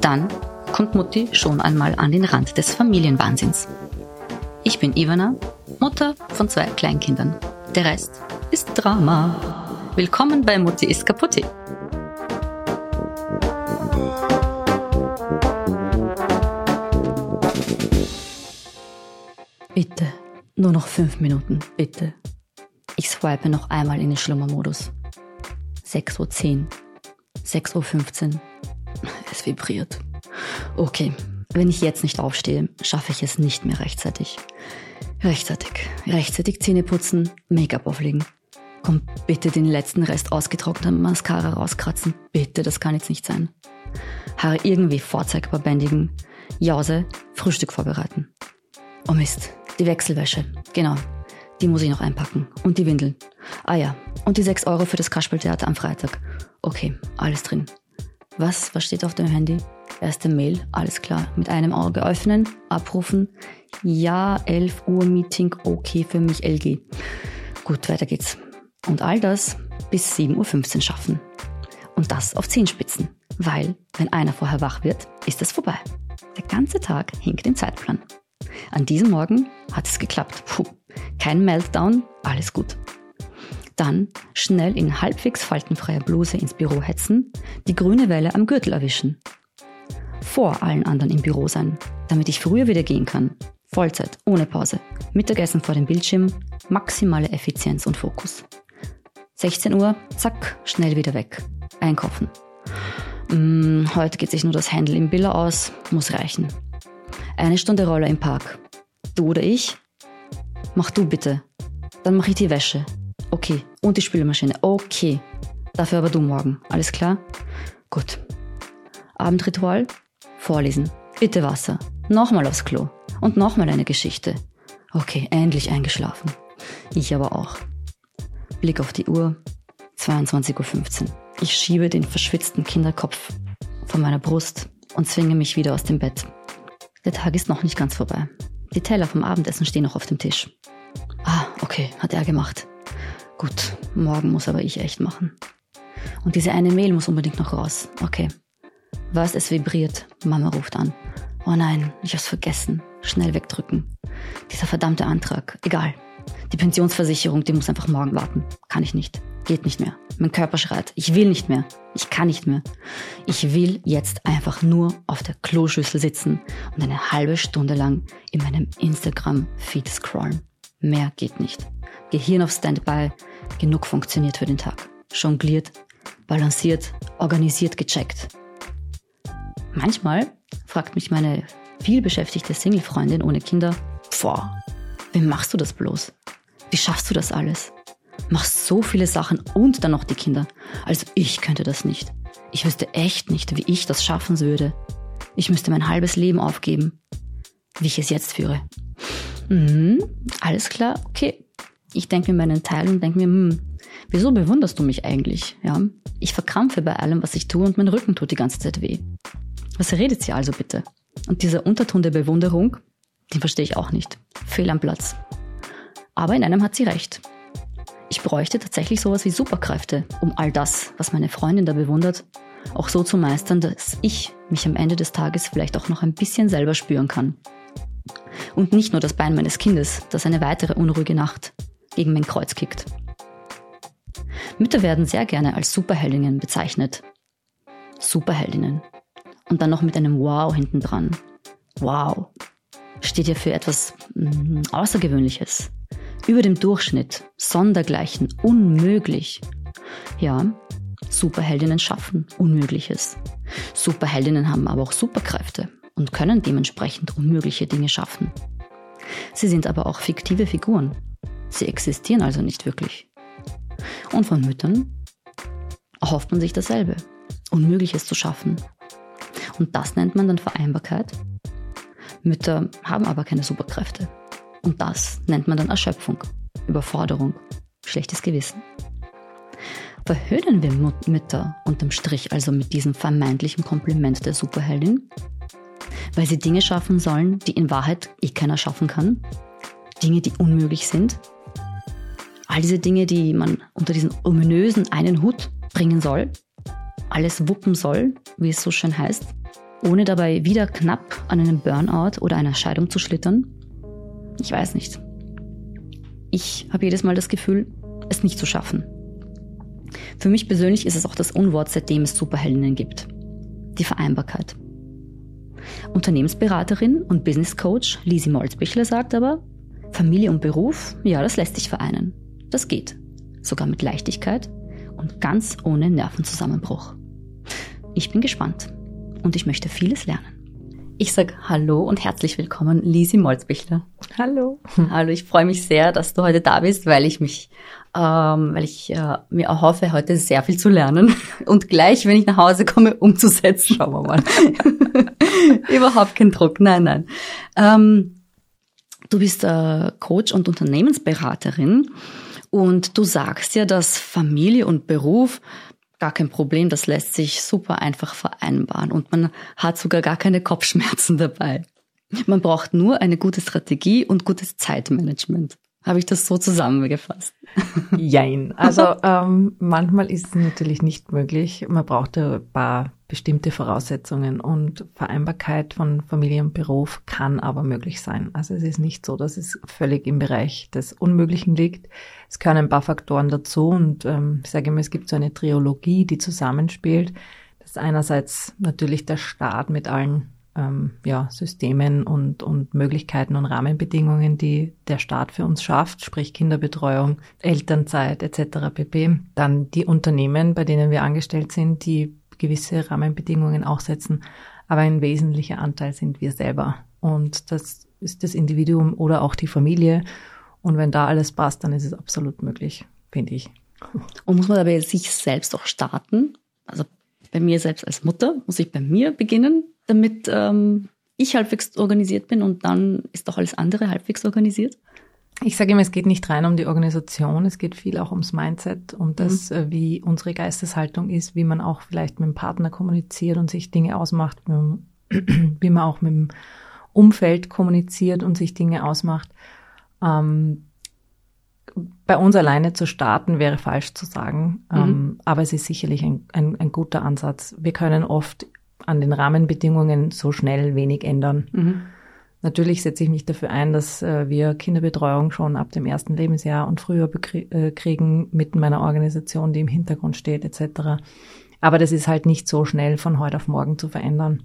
Dann kommt Mutti schon einmal an den Rand des Familienwahnsinns. Ich bin Ivana, Mutter von zwei Kleinkindern. Der Rest ist Drama. Willkommen bei Mutti ist kaputti. Bitte, nur noch fünf Minuten, bitte. Ich swipe noch einmal in den Schlummermodus. 6.10 Uhr, 6.15 Uhr. Es vibriert. Okay, wenn ich jetzt nicht aufstehe, schaffe ich es nicht mehr rechtzeitig. Rechtzeitig, rechtzeitig Zähne putzen, Make-up auflegen. Komm, bitte den letzten Rest ausgetrockneter Mascara rauskratzen. Bitte, das kann jetzt nicht sein. Haare irgendwie vorzeigbar bändigen. Jause, Frühstück vorbereiten. Oh Mist, die Wechselwäsche. Genau, die muss ich noch einpacken. Und die Windeln. Ah ja, und die 6 Euro für das Kasperltheater am Freitag. Okay, alles drin. Was, was steht auf dem Handy? Erste Mail, alles klar. Mit einem Auge öffnen, abrufen. Ja, 11 Uhr Meeting, okay für mich, LG. Gut, weiter geht's. Und all das bis 7.15 Uhr schaffen. Und das auf Zehenspitzen. Weil, wenn einer vorher wach wird, ist es vorbei. Der ganze Tag hinkt im Zeitplan. An diesem Morgen hat es geklappt. Puh, kein Meltdown, alles gut. Dann schnell in halbwegs faltenfreier Bluse ins Büro hetzen, die grüne Welle am Gürtel erwischen. Vor allen anderen im Büro sein, damit ich früher wieder gehen kann. Vollzeit, ohne Pause. Mittagessen vor dem Bildschirm, maximale Effizienz und Fokus. 16 Uhr, zack, schnell wieder weg. Einkaufen. Hm, heute geht sich nur das Händel im Biller aus, muss reichen. Eine Stunde Roller im Park. Du oder ich? Mach du bitte. Dann mach ich die Wäsche. Okay. Und die Spülmaschine. Okay. Dafür aber du morgen. Alles klar? Gut. Abendritual? Vorlesen. Bitte Wasser. Nochmal aufs Klo. Und nochmal eine Geschichte. Okay, endlich eingeschlafen. Ich aber auch. Blick auf die Uhr. 22.15 Uhr. Ich schiebe den verschwitzten Kinderkopf von meiner Brust und zwinge mich wieder aus dem Bett. Der Tag ist noch nicht ganz vorbei. Die Teller vom Abendessen stehen noch auf dem Tisch. Ah, okay, hat er gemacht. Gut, morgen muss aber ich echt machen. Und diese eine Mail muss unbedingt noch raus. Okay. Was, es vibriert. Mama ruft an. Oh nein, ich hab's vergessen. Schnell wegdrücken. Dieser verdammte Antrag. Egal. Die Pensionsversicherung, die muss einfach morgen warten. Kann ich nicht. Geht nicht mehr. Mein Körper schreit. Ich will nicht mehr. Ich kann nicht mehr. Ich will jetzt einfach nur auf der Kloschüssel sitzen und eine halbe Stunde lang in meinem Instagram-Feed scrollen. Mehr geht nicht. Gehirn auf Standby. Genug funktioniert für den Tag. Jongliert, balanciert, organisiert, gecheckt. Manchmal fragt mich meine vielbeschäftigte Single-Freundin ohne Kinder, boah, wie machst du das bloß? Wie schaffst du das alles? Machst so viele Sachen und dann noch die Kinder. Also ich könnte das nicht. Ich wüsste echt nicht, wie ich das schaffen würde. Ich müsste mein halbes Leben aufgeben, wie ich es jetzt führe. Mhm, alles klar, okay. Ich denke mir meinen Teil und denke mir, hm, wieso bewunderst du mich eigentlich? Ja, ich verkrampfe bei allem, was ich tue und mein Rücken tut die ganze Zeit weh. Was redet sie also bitte? Und dieser Unterton der Bewunderung, den verstehe ich auch nicht. Fehl am Platz. Aber in einem hat sie recht. Ich bräuchte tatsächlich sowas wie Superkräfte, um all das, was meine Freundin da bewundert, auch so zu meistern, dass ich mich am Ende des Tages vielleicht auch noch ein bisschen selber spüren kann. Und nicht nur das Bein meines Kindes, das eine weitere unruhige Nacht gegen mein Kreuz kickt. Mütter werden sehr gerne als Superheldinnen bezeichnet. Superheldinnen. Und dann noch mit einem Wow hinten dran. Wow. Steht ja für etwas mm, Außergewöhnliches, über dem Durchschnitt, sondergleichen, unmöglich. Ja, Superheldinnen schaffen Unmögliches. Superheldinnen haben aber auch Superkräfte und können dementsprechend unmögliche Dinge schaffen. Sie sind aber auch fiktive Figuren. Sie existieren also nicht wirklich. Und von Müttern erhofft man sich dasselbe, Unmögliches zu schaffen. Und das nennt man dann Vereinbarkeit. Mütter haben aber keine Superkräfte. Und das nennt man dann Erschöpfung, Überforderung, schlechtes Gewissen. Verhöhnen wir Mütter unterm Strich also mit diesem vermeintlichen Kompliment der Superheldin? Weil sie Dinge schaffen sollen, die in Wahrheit eh keiner schaffen kann? Dinge, die unmöglich sind? All diese Dinge, die man unter diesen ominösen einen Hut bringen soll, alles wuppen soll, wie es so schön heißt, ohne dabei wieder knapp an einem Burnout oder einer Scheidung zu schlittern? Ich weiß nicht. Ich habe jedes Mal das Gefühl, es nicht zu schaffen. Für mich persönlich ist es auch das Unwort, seitdem es Superheldinnen gibt. Die Vereinbarkeit. Unternehmensberaterin und Business Coach Lisi Molzbichler sagt aber, Familie und Beruf, ja, das lässt sich vereinen. Das geht. Sogar mit Leichtigkeit und ganz ohne Nervenzusammenbruch. Ich bin gespannt und ich möchte vieles lernen. Ich sage Hallo und herzlich willkommen, Lisi Molzbichler. Hallo. Hallo, ich freue mich sehr, dass du heute da bist, weil ich mich, ähm, weil ich äh, mir erhoffe, heute sehr viel zu lernen und gleich, wenn ich nach Hause komme, umzusetzen. Schauen wir mal. Überhaupt kein Druck, nein, nein. Ähm, du bist äh, Coach und Unternehmensberaterin und du sagst ja, dass Familie und Beruf gar kein Problem, das lässt sich super einfach vereinbaren und man hat sogar gar keine Kopfschmerzen dabei. Man braucht nur eine gute Strategie und gutes Zeitmanagement. Habe ich das so zusammengefasst? Jein. Also ähm, manchmal ist es natürlich nicht möglich. Man braucht ein paar bestimmte Voraussetzungen und Vereinbarkeit von Familie und Beruf kann aber möglich sein. Also es ist nicht so, dass es völlig im Bereich des Unmöglichen liegt. Es gehören ein paar Faktoren dazu und ähm, ich sage immer, es gibt so eine Triologie, die zusammenspielt. Das ist einerseits natürlich der Staat mit allen ähm, ja, Systemen und, und Möglichkeiten und Rahmenbedingungen, die der Staat für uns schafft, sprich Kinderbetreuung, Elternzeit etc. pp. Dann die Unternehmen, bei denen wir angestellt sind, die gewisse Rahmenbedingungen auch setzen. Aber ein wesentlicher Anteil sind wir selber. Und das ist das Individuum oder auch die Familie. Und wenn da alles passt, dann ist es absolut möglich, finde ich. Und muss man dabei sich selbst auch starten? Also bei mir selbst als Mutter muss ich bei mir beginnen, damit ähm, ich halbwegs organisiert bin und dann ist doch alles andere halbwegs organisiert? Ich sage immer, es geht nicht rein um die Organisation, es geht viel auch ums Mindset, um das, mhm. Äh, wie unsere Geisteshaltung ist, wie man auch vielleicht mit dem Partner kommuniziert und sich Dinge ausmacht, wie man auch mit dem Umfeld kommuniziert und sich Dinge ausmacht. Ähm, bei uns alleine zu starten wäre falsch zu sagen, mhm. ähm, aber es ist sicherlich ein, ein, ein, guter Ansatz. Wir können oft an den Rahmenbedingungen so schnell wenig ändern. Mhm. Natürlich setze ich mich dafür ein, dass äh, wir Kinderbetreuung schon ab dem ersten Lebensjahr und früher äh, kriegen mit meiner Organisation, die im Hintergrund steht, etc. Aber das ist halt nicht so schnell von heute auf morgen zu verändern.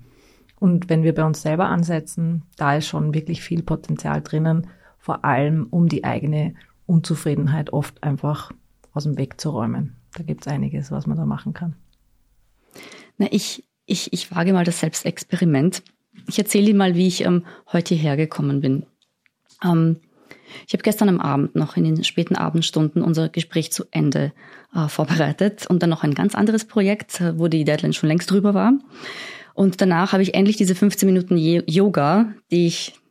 Und wenn wir bei uns selber ansetzen, da ist schon wirklich viel Potenzial drinnen, vor allem um die eigene Unzufriedenheit oft einfach aus dem Weg zu räumen. Da gibt es einiges, was man da machen kann. Na, ich, ich, ich wage mal das Selbstexperiment. Ich erzähle dir mal, wie ich ähm, heute hierher gekommen bin. Ähm, ich habe gestern am Abend noch in den späten Abendstunden unser Gespräch zu Ende äh, vorbereitet und dann noch ein ganz anderes Projekt, äh, wo die Deadline schon längst drüber war. Und danach habe ich endlich diese 15 Minuten Yoga, die ich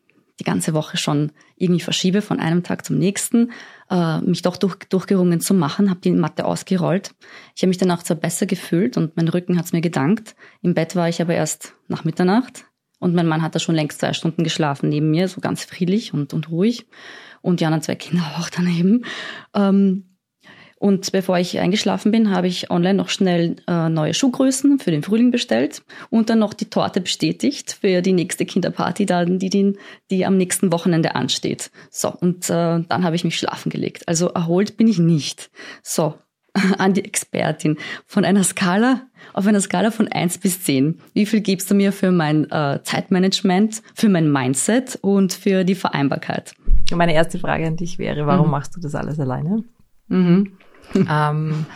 die ganze Woche schon irgendwie verschiebe von einem Tag zum nächsten, äh, mich doch durch, durchgerungen zu machen, habe die Matte ausgerollt. Ich habe mich danach zwar besser gefühlt und mein Rücken hat es mir gedankt. Im Bett war ich aber erst nach Mitternacht und mein Mann hat da schon längst zwei Stunden geschlafen neben mir, so ganz friedlich und, und ruhig. Und die anderen zwei Kinder auch daneben. Ähm, und bevor ich eingeschlafen bin, habe ich online noch schnell äh, neue Schuhgrößen für den Frühling bestellt und dann noch die Torte bestätigt für die nächste Kinderparty, die, die, die am nächsten Wochenende ansteht. So, und äh, dann habe ich mich schlafen gelegt. Also erholt bin ich nicht. So, an die Expertin. Von einer Skala, auf einer Skala von eins bis zehn. Wie viel gibst du mir für mein äh, Zeitmanagement, für mein Mindset und für die Vereinbarkeit? Meine erste Frage an dich wäre, warum mhm. machst du das alles alleine? Mhm. ähm,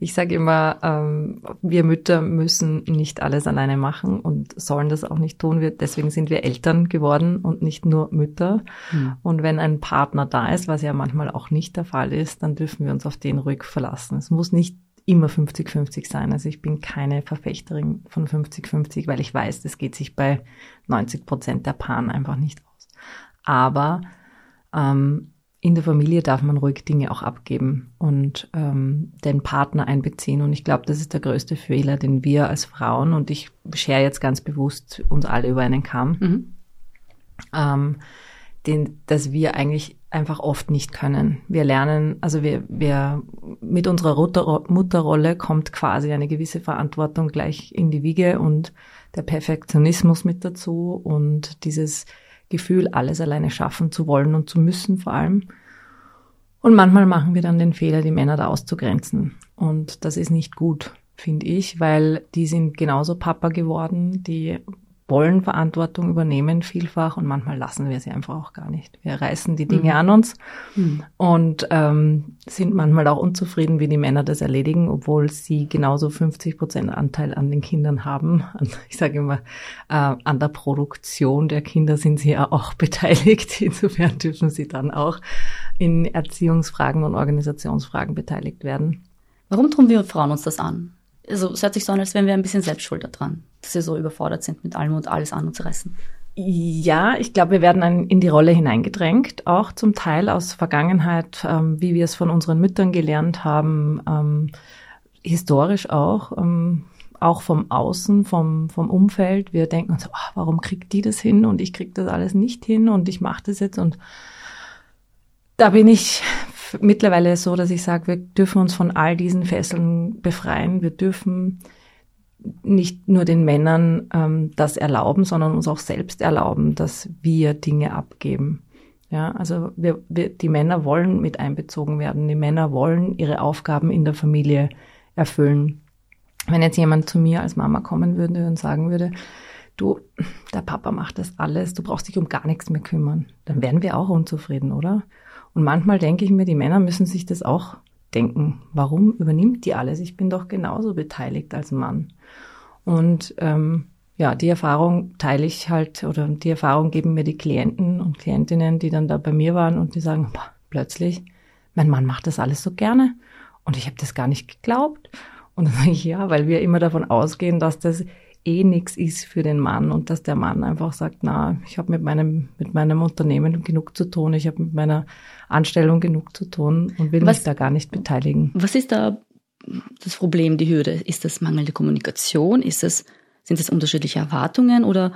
ich sage immer, ähm, wir Mütter müssen nicht alles alleine machen und sollen das auch nicht tun. Wir, deswegen sind wir Eltern geworden und nicht nur Mütter. Mhm. Und wenn ein Partner da ist, was ja manchmal auch nicht der Fall ist, dann dürfen wir uns auf den ruhig verlassen. Es muss nicht immer 50-50 sein. Also ich bin keine Verfechterin von 50-50, weil ich weiß, das geht sich bei 90 Prozent der Paaren einfach nicht aus. Aber ähm, in der Familie darf man ruhig Dinge auch abgeben und ähm, den Partner einbeziehen. Und ich glaube, das ist der größte Fehler, den wir als Frauen, und ich schere jetzt ganz bewusst uns alle über einen Kamm, mhm. ähm, den, dass wir eigentlich einfach oft nicht können. Wir lernen, also wir, wir mit unserer Mutterrolle kommt quasi eine gewisse Verantwortung gleich in die Wiege und der Perfektionismus mit dazu und dieses Gefühl, alles alleine schaffen zu wollen und zu müssen vor allem. Und manchmal machen wir dann den Fehler, die Männer da auszugrenzen. Und das ist nicht gut, finde ich, weil die sind genauso Papa geworden, die wollen Verantwortung übernehmen vielfach und manchmal lassen wir sie einfach auch gar nicht. Wir reißen die Dinge mhm. an uns mhm. und ähm, sind manchmal auch unzufrieden, wie die Männer das erledigen, obwohl sie genauso 50 Prozent Anteil an den Kindern haben. Ich sage immer, äh, an der Produktion der Kinder sind sie ja auch beteiligt. Insofern dürfen sie dann auch in Erziehungsfragen und Organisationsfragen beteiligt werden. Warum tun wir Frauen uns das an? Also es hört sich so an, als wären wir ein bisschen selbst schuld daran, dass wir so überfordert sind, mit allem und alles anzureißen. Ja, ich glaube, wir werden in die Rolle hineingedrängt, auch zum Teil aus Vergangenheit, ähm, wie wir es von unseren Müttern gelernt haben, ähm, historisch auch, ähm, auch vom Außen, vom, vom Umfeld. Wir denken uns, oh, warum kriegt die das hin und ich krieg das alles nicht hin und ich mache das jetzt und da bin ich mittlerweile so, dass ich sage, wir dürfen uns von all diesen Fesseln befreien. Wir dürfen nicht nur den Männern ähm, das erlauben, sondern uns auch selbst erlauben, dass wir Dinge abgeben. Ja, also wir, wir, die Männer wollen mit einbezogen werden. Die Männer wollen ihre Aufgaben in der Familie erfüllen. Wenn jetzt jemand zu mir als Mama kommen würde und sagen würde, du, der Papa macht das alles, du brauchst dich um gar nichts mehr kümmern, dann wären wir auch unzufrieden, oder? Und manchmal denke ich mir, die Männer müssen sich das auch denken. Warum übernimmt die alles? Ich bin doch genauso beteiligt als Mann. Und ähm, ja, die Erfahrung teile ich halt oder die Erfahrung geben mir die Klienten und Klientinnen, die dann da bei mir waren und die sagen, boah, plötzlich, mein Mann macht das alles so gerne und ich habe das gar nicht geglaubt. Und dann sage ich, ja, weil wir immer davon ausgehen, dass das eh nichts ist für den Mann und dass der Mann einfach sagt, na, ich habe mit meinem, mit meinem Unternehmen genug zu tun, ich habe mit meiner Anstellung genug zu tun und will was, mich da gar nicht beteiligen. Was ist da das Problem, die Hürde? Ist das mangelnde Kommunikation? Ist es, sind es unterschiedliche Erwartungen oder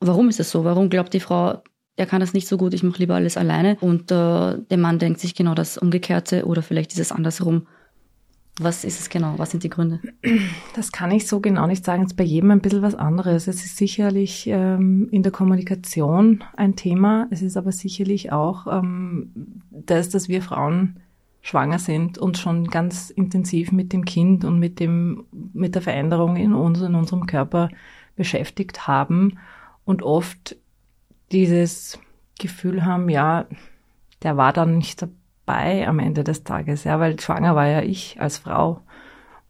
warum ist es so? Warum glaubt die Frau, er kann das nicht so gut, ich mache lieber alles alleine und äh, der Mann denkt sich genau das Umgekehrte oder vielleicht ist es andersrum? Was ist es genau? Was sind die Gründe? Das kann ich so genau nicht sagen. Es ist bei jedem ein bisschen was anderes. Es ist sicherlich ähm, in der Kommunikation ein Thema. Es ist aber sicherlich auch ähm, das, dass wir Frauen schwanger sind und schon ganz intensiv mit dem Kind und mit dem, mit der Veränderung in uns, in unserem Körper beschäftigt haben und oft dieses Gefühl haben, ja, der war dann nicht bei am Ende des Tages, ja, weil schwanger war ja ich als Frau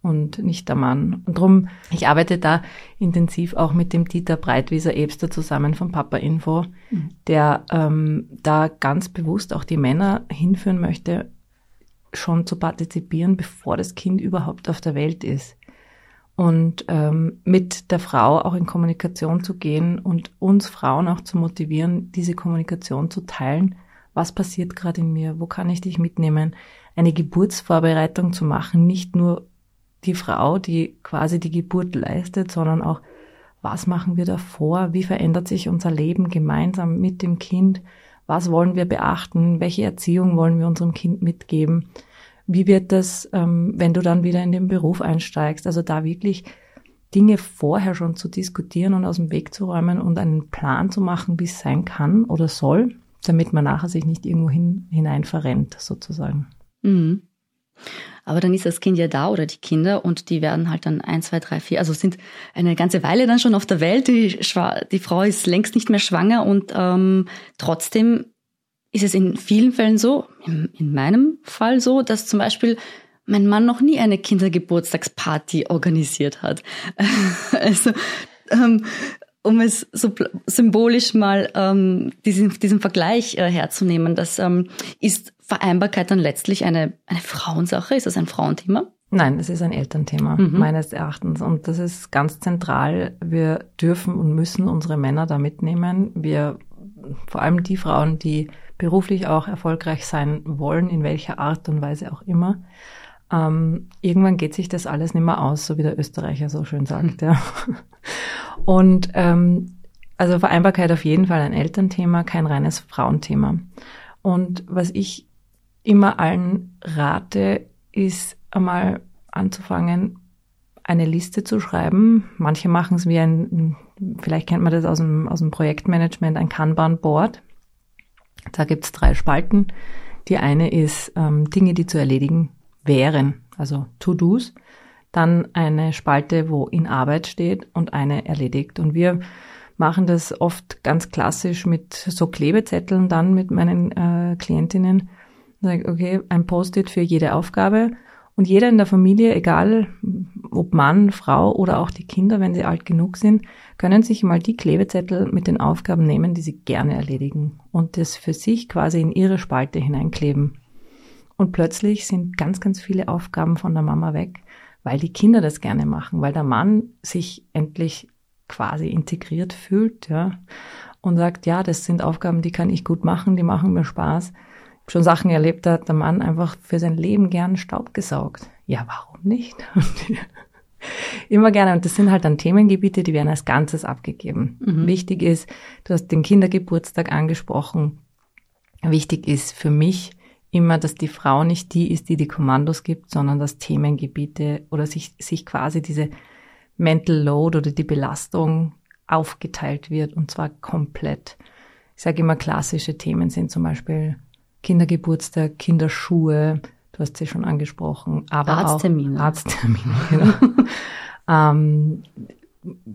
und nicht der Mann. Und drum, ich arbeite da intensiv auch mit dem Dieter Breitwieser Ebster zusammen von Papa Info, mhm. der ähm, da ganz bewusst auch die Männer hinführen möchte, schon zu partizipieren, bevor das Kind überhaupt auf der Welt ist. Und ähm, mit der Frau auch in Kommunikation zu gehen und uns Frauen auch zu motivieren, diese Kommunikation zu teilen was passiert gerade in mir, wo kann ich dich mitnehmen, eine Geburtsvorbereitung zu machen, nicht nur die Frau, die quasi die Geburt leistet, sondern auch, was machen wir davor, wie verändert sich unser Leben gemeinsam mit dem Kind, was wollen wir beachten, welche Erziehung wollen wir unserem Kind mitgeben, wie wird das, ähm, wenn du dann wieder in den Beruf einsteigst, also da wirklich Dinge vorher schon zu diskutieren und aus dem Weg zu räumen und einen Plan zu machen, wie es sein kann oder soll damit man nachher sich nicht irgendwo hin, hinein verrennt, sozusagen. Mhm. Aber dann ist das Kind ja da oder die Kinder und die werden halt dann ein, zwei, drei, vier, also sind eine ganze Weile dann schon auf der Welt. Die, die Frau ist längst nicht mehr schwanger und ähm, trotzdem ist es in vielen Fällen so, in, in meinem Fall so, dass zum Beispiel mein Mann noch nie eine Kindergeburtstagsparty organisiert hat. also ähm, um es so symbolisch mal ähm, diesen, diesen Vergleich äh, herzunehmen, das ähm, ist Vereinbarkeit dann letztlich eine, eine Frauensache? Ist das ein Frauenthema? Nein, es ist ein Elternthema mhm. meines Erachtens und das ist ganz zentral. Wir dürfen und müssen unsere Männer da mitnehmen. Wir, vor allem die Frauen, die beruflich auch erfolgreich sein wollen, in welcher Art und Weise auch immer. Ähm, irgendwann geht sich das alles nicht mehr aus, so wie der Österreicher so schön sagt. Ja. Und ähm, also Vereinbarkeit auf jeden Fall ein Elternthema, kein reines Frauenthema. Und was ich immer allen rate, ist einmal anzufangen, eine Liste zu schreiben. Manche machen es wie ein, vielleicht kennt man das aus dem, aus dem Projektmanagement, ein Kanban-Board. Da gibt's drei Spalten. Die eine ist ähm, Dinge, die zu erledigen wären, also To-Dos. Dann eine Spalte, wo in Arbeit steht und eine erledigt. Und wir machen das oft ganz klassisch mit so Klebezetteln dann mit meinen äh, Klientinnen. Okay, ein Post-it für jede Aufgabe und jeder in der Familie, egal ob Mann, Frau oder auch die Kinder, wenn sie alt genug sind, können sich mal die Klebezettel mit den Aufgaben nehmen, die sie gerne erledigen und das für sich quasi in ihre Spalte hineinkleben. Und plötzlich sind ganz, ganz viele Aufgaben von der Mama weg, weil die Kinder das gerne machen, weil der Mann sich endlich quasi integriert fühlt, ja, und sagt, ja, das sind Aufgaben, die kann ich gut machen, die machen mir Spaß schon Sachen erlebt hat, der Mann einfach für sein Leben gern Staub gesaugt. Ja, warum nicht? Immer gerne. Und das sind halt dann Themengebiete, die werden als Ganzes abgegeben. Mhm. Wichtig ist, du hast den Kindergeburtstag angesprochen. Wichtig ist für mich immer, dass die Frau nicht die ist, die die Kommandos gibt, sondern dass Themengebiete oder sich, sich quasi diese Mental Load oder die Belastung aufgeteilt wird und zwar komplett. Ich sage immer, klassische Themen sind zum Beispiel Kindergeburtstag, Kinderschuhe, du hast sie schon angesprochen, aber Arzttermine. auch Arzttermine. Genau. ähm,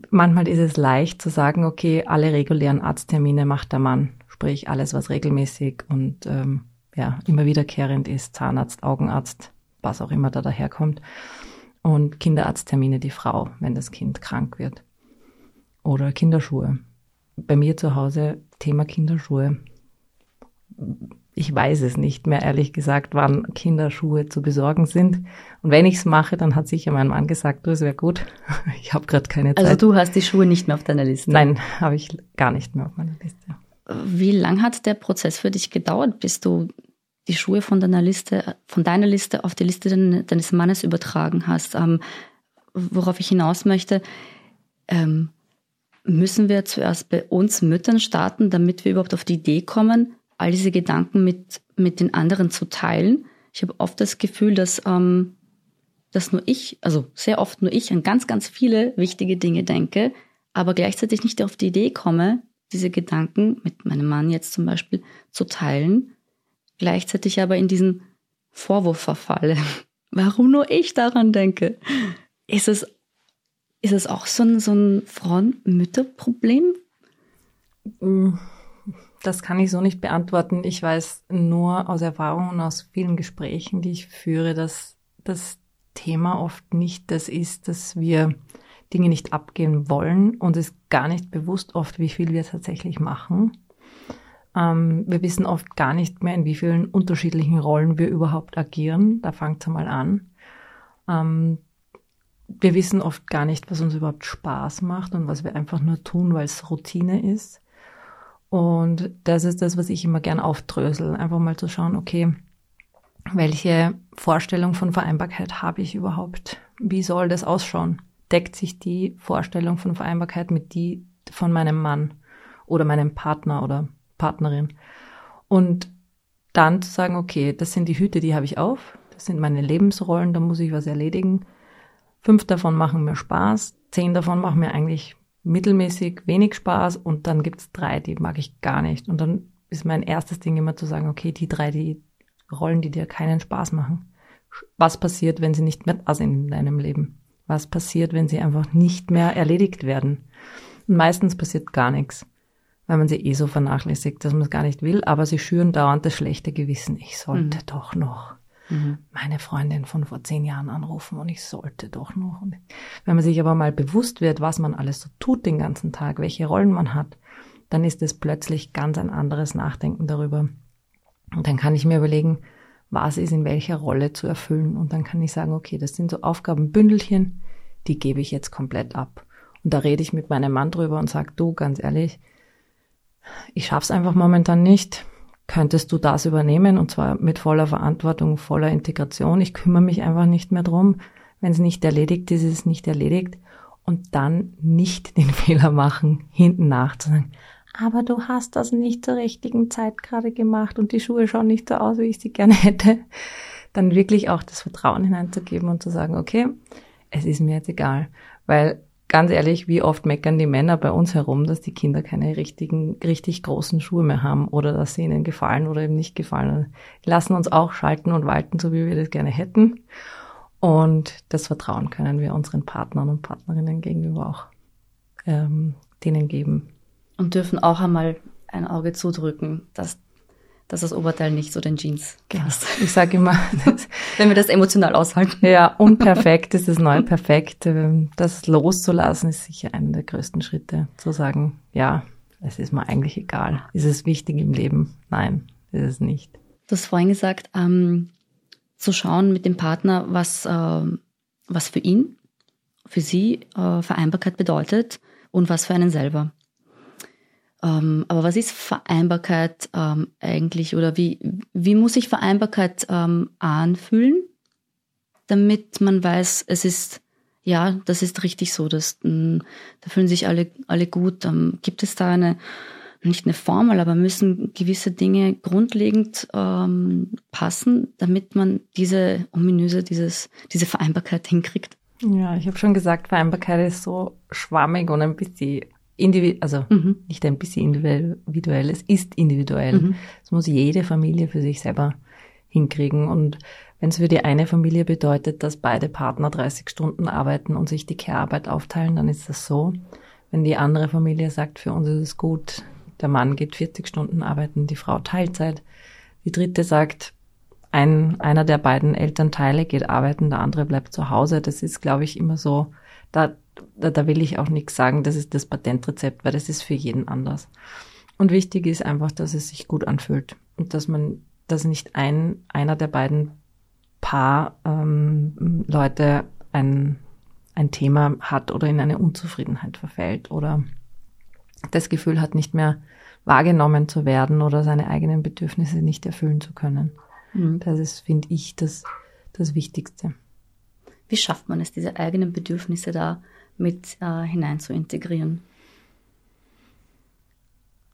manchmal ist es leicht zu sagen, okay, alle regulären Arzttermine macht der Mann, sprich alles, was regelmäßig und ähm, ja immer wiederkehrend ist, Zahnarzt, Augenarzt, was auch immer da daherkommt. Und Kinderarzttermine die Frau, wenn das Kind krank wird. Oder Kinderschuhe. Bei mir zu Hause Thema Kinderschuhe ich weiß es nicht mehr, ehrlich gesagt, wann Kinderschuhe zu besorgen sind. Und wenn ich es mache, dann hat sicher mein Mann gesagt, du, es wäre gut. Ich habe gerade keine also Zeit. Also du hast die Schuhe nicht mehr auf deiner Liste? Nein, habe ich gar nicht mehr auf meiner Liste. Wie lang hat der Prozess für dich gedauert, bis du die Schuhe von deiner Liste, von deiner Liste auf die Liste deines Mannes übertragen hast? Ähm, worauf ich hinaus möchte, ähm, müssen wir zuerst bei uns Müttern starten, damit wir überhaupt auf die Idee kommen, all diese Gedanken mit, mit den anderen zu teilen. Ich habe oft das Gefühl, dass, ähm, dass nur ich, also sehr oft nur ich an ganz, ganz viele wichtige Dinge denke, aber gleichzeitig nicht auf die Idee komme, diese Gedanken mit meinem Mann jetzt zum Beispiel zu teilen, gleichzeitig aber in diesen Vorwurf verfalle. Warum nur ich daran denke? Ist es, ist es auch so ein, so ein Frauen-Mütter-Problem? Das kann ich so nicht beantworten. Ich weiß nur aus Erfahrung und aus vielen Gesprächen, die ich führe, dass das Thema oft nicht das ist, dass wir Dinge nicht abgehen wollen und es gar nicht bewusst oft, wie viel wir tatsächlich machen. Ähm, wir wissen oft gar nicht mehr, in wie vielen unterschiedlichen Rollen wir überhaupt agieren. Da fängt es mal an. Ähm, wir wissen oft gar nicht, was uns überhaupt Spaß macht und was wir einfach nur tun, weil es Routine ist. Und das ist das, was ich immer gern aufdrösel. Einfach mal zu schauen, okay, welche Vorstellung von Vereinbarkeit habe ich überhaupt? Wie soll das ausschauen? Deckt sich die Vorstellung von Vereinbarkeit mit die von meinem Mann oder meinem Partner oder Partnerin? Und dann zu sagen, okay, das sind die Hüte, die habe ich auf, das sind meine Lebensrollen, da muss ich was erledigen. Fünf davon machen mir Spaß, zehn davon machen mir eigentlich mittelmäßig wenig Spaß und dann gibt's drei, die mag ich gar nicht. Und dann ist mein erstes Ding immer zu sagen, okay, die drei, die Rollen, die dir keinen Spaß machen. Was passiert, wenn sie nicht mehr da sind in deinem Leben? Was passiert, wenn sie einfach nicht mehr erledigt werden? Und meistens passiert gar nichts, weil man sie eh so vernachlässigt, dass man es gar nicht will, aber sie schüren dauernd das schlechte Gewissen. Ich sollte mhm. doch noch mhm. meine Freundin von vor zehn Jahren anrufen und ich sollte doch noch. Und wenn man sich aber mal bewusst wird, was man alles so tut den ganzen Tag, welche Rollen man hat, dann ist es plötzlich ganz ein anderes Nachdenken darüber. Und dann kann ich mir überlegen, was ist in welcher Rolle zu erfüllen. Und dann kann ich sagen, okay, das sind so Aufgabenbündelchen, die gebe ich jetzt komplett ab. Und da rede ich mit meinem Mann drüber und sage, du, ganz ehrlich, ich schaff's einfach momentan nicht. Könntest du das übernehmen und zwar mit voller Verantwortung, voller Integration. Ich kümmere mich einfach nicht mehr drum. Wenn es nicht erledigt ist, ist es nicht erledigt. Und dann nicht den Fehler machen, hinten nachzusagen, aber du hast das nicht zur richtigen Zeit gerade gemacht und die Schuhe schauen nicht so aus, wie ich sie gerne hätte, dann wirklich auch das Vertrauen hineinzugeben und zu sagen, okay, es ist mir jetzt egal. Weil ganz ehrlich, wie oft meckern die Männer bei uns herum, dass die Kinder keine richtigen, richtig großen Schuhe mehr haben oder dass sie ihnen gefallen oder eben nicht gefallen. Die lassen uns auch schalten und walten, so wie wir das gerne hätten. Und das Vertrauen können wir unseren Partnern und Partnerinnen gegenüber auch ähm, denen geben und dürfen auch einmal ein Auge zudrücken, dass, dass das Oberteil nicht so den Jeans passt. Ich sage immer, wenn wir das emotional aushalten. Ja, unperfekt ist das neue Perfekt. Ähm, das loszulassen ist sicher einer der größten Schritte. Zu sagen, ja, es ist mir eigentlich egal. Ist es wichtig im Leben? Nein, ist es nicht. Du hast vorhin gesagt, ähm, zu schauen mit dem Partner, was, äh, was für ihn, für sie äh, Vereinbarkeit bedeutet und was für einen selber. Ähm, aber was ist Vereinbarkeit ähm, eigentlich oder wie, wie muss sich Vereinbarkeit ähm, anfühlen, damit man weiß, es ist, ja, das ist richtig so, dass, mh, da fühlen sich alle, alle gut. Ähm, gibt es da eine, nicht eine Formel, aber müssen gewisse Dinge grundlegend ähm, passen, damit man diese ominöse, dieses, diese Vereinbarkeit hinkriegt? Ja, ich habe schon gesagt, Vereinbarkeit ist so schwammig und ein bisschen individuell, also mhm. nicht ein bisschen individuell, es ist individuell. Mhm. Es muss jede Familie für sich selber hinkriegen. Und wenn es für die eine Familie bedeutet, dass beide Partner 30 Stunden arbeiten und sich die Care-Arbeit aufteilen, dann ist das so. Wenn die andere Familie sagt, für uns ist es gut, der Mann geht 40 Stunden arbeiten, die Frau Teilzeit. Die dritte sagt, ein, einer der beiden Elternteile geht arbeiten, der andere bleibt zu Hause. Das ist, glaube ich, immer so, da da, da will ich auch nichts sagen, das ist das Patentrezept, weil das ist für jeden anders. Und wichtig ist einfach, dass es sich gut anfühlt und dass man, dass nicht ein, einer der beiden Paar ähm, Leute ein, ein Thema hat oder in eine Unzufriedenheit verfällt oder das Gefühl hat, nicht mehr wahrgenommen zu werden oder seine eigenen Bedürfnisse nicht erfüllen zu können. Mhm. Das ist, finde ich, das, das Wichtigste. Wie schafft man es, diese eigenen Bedürfnisse da mit äh, hinein zu integrieren?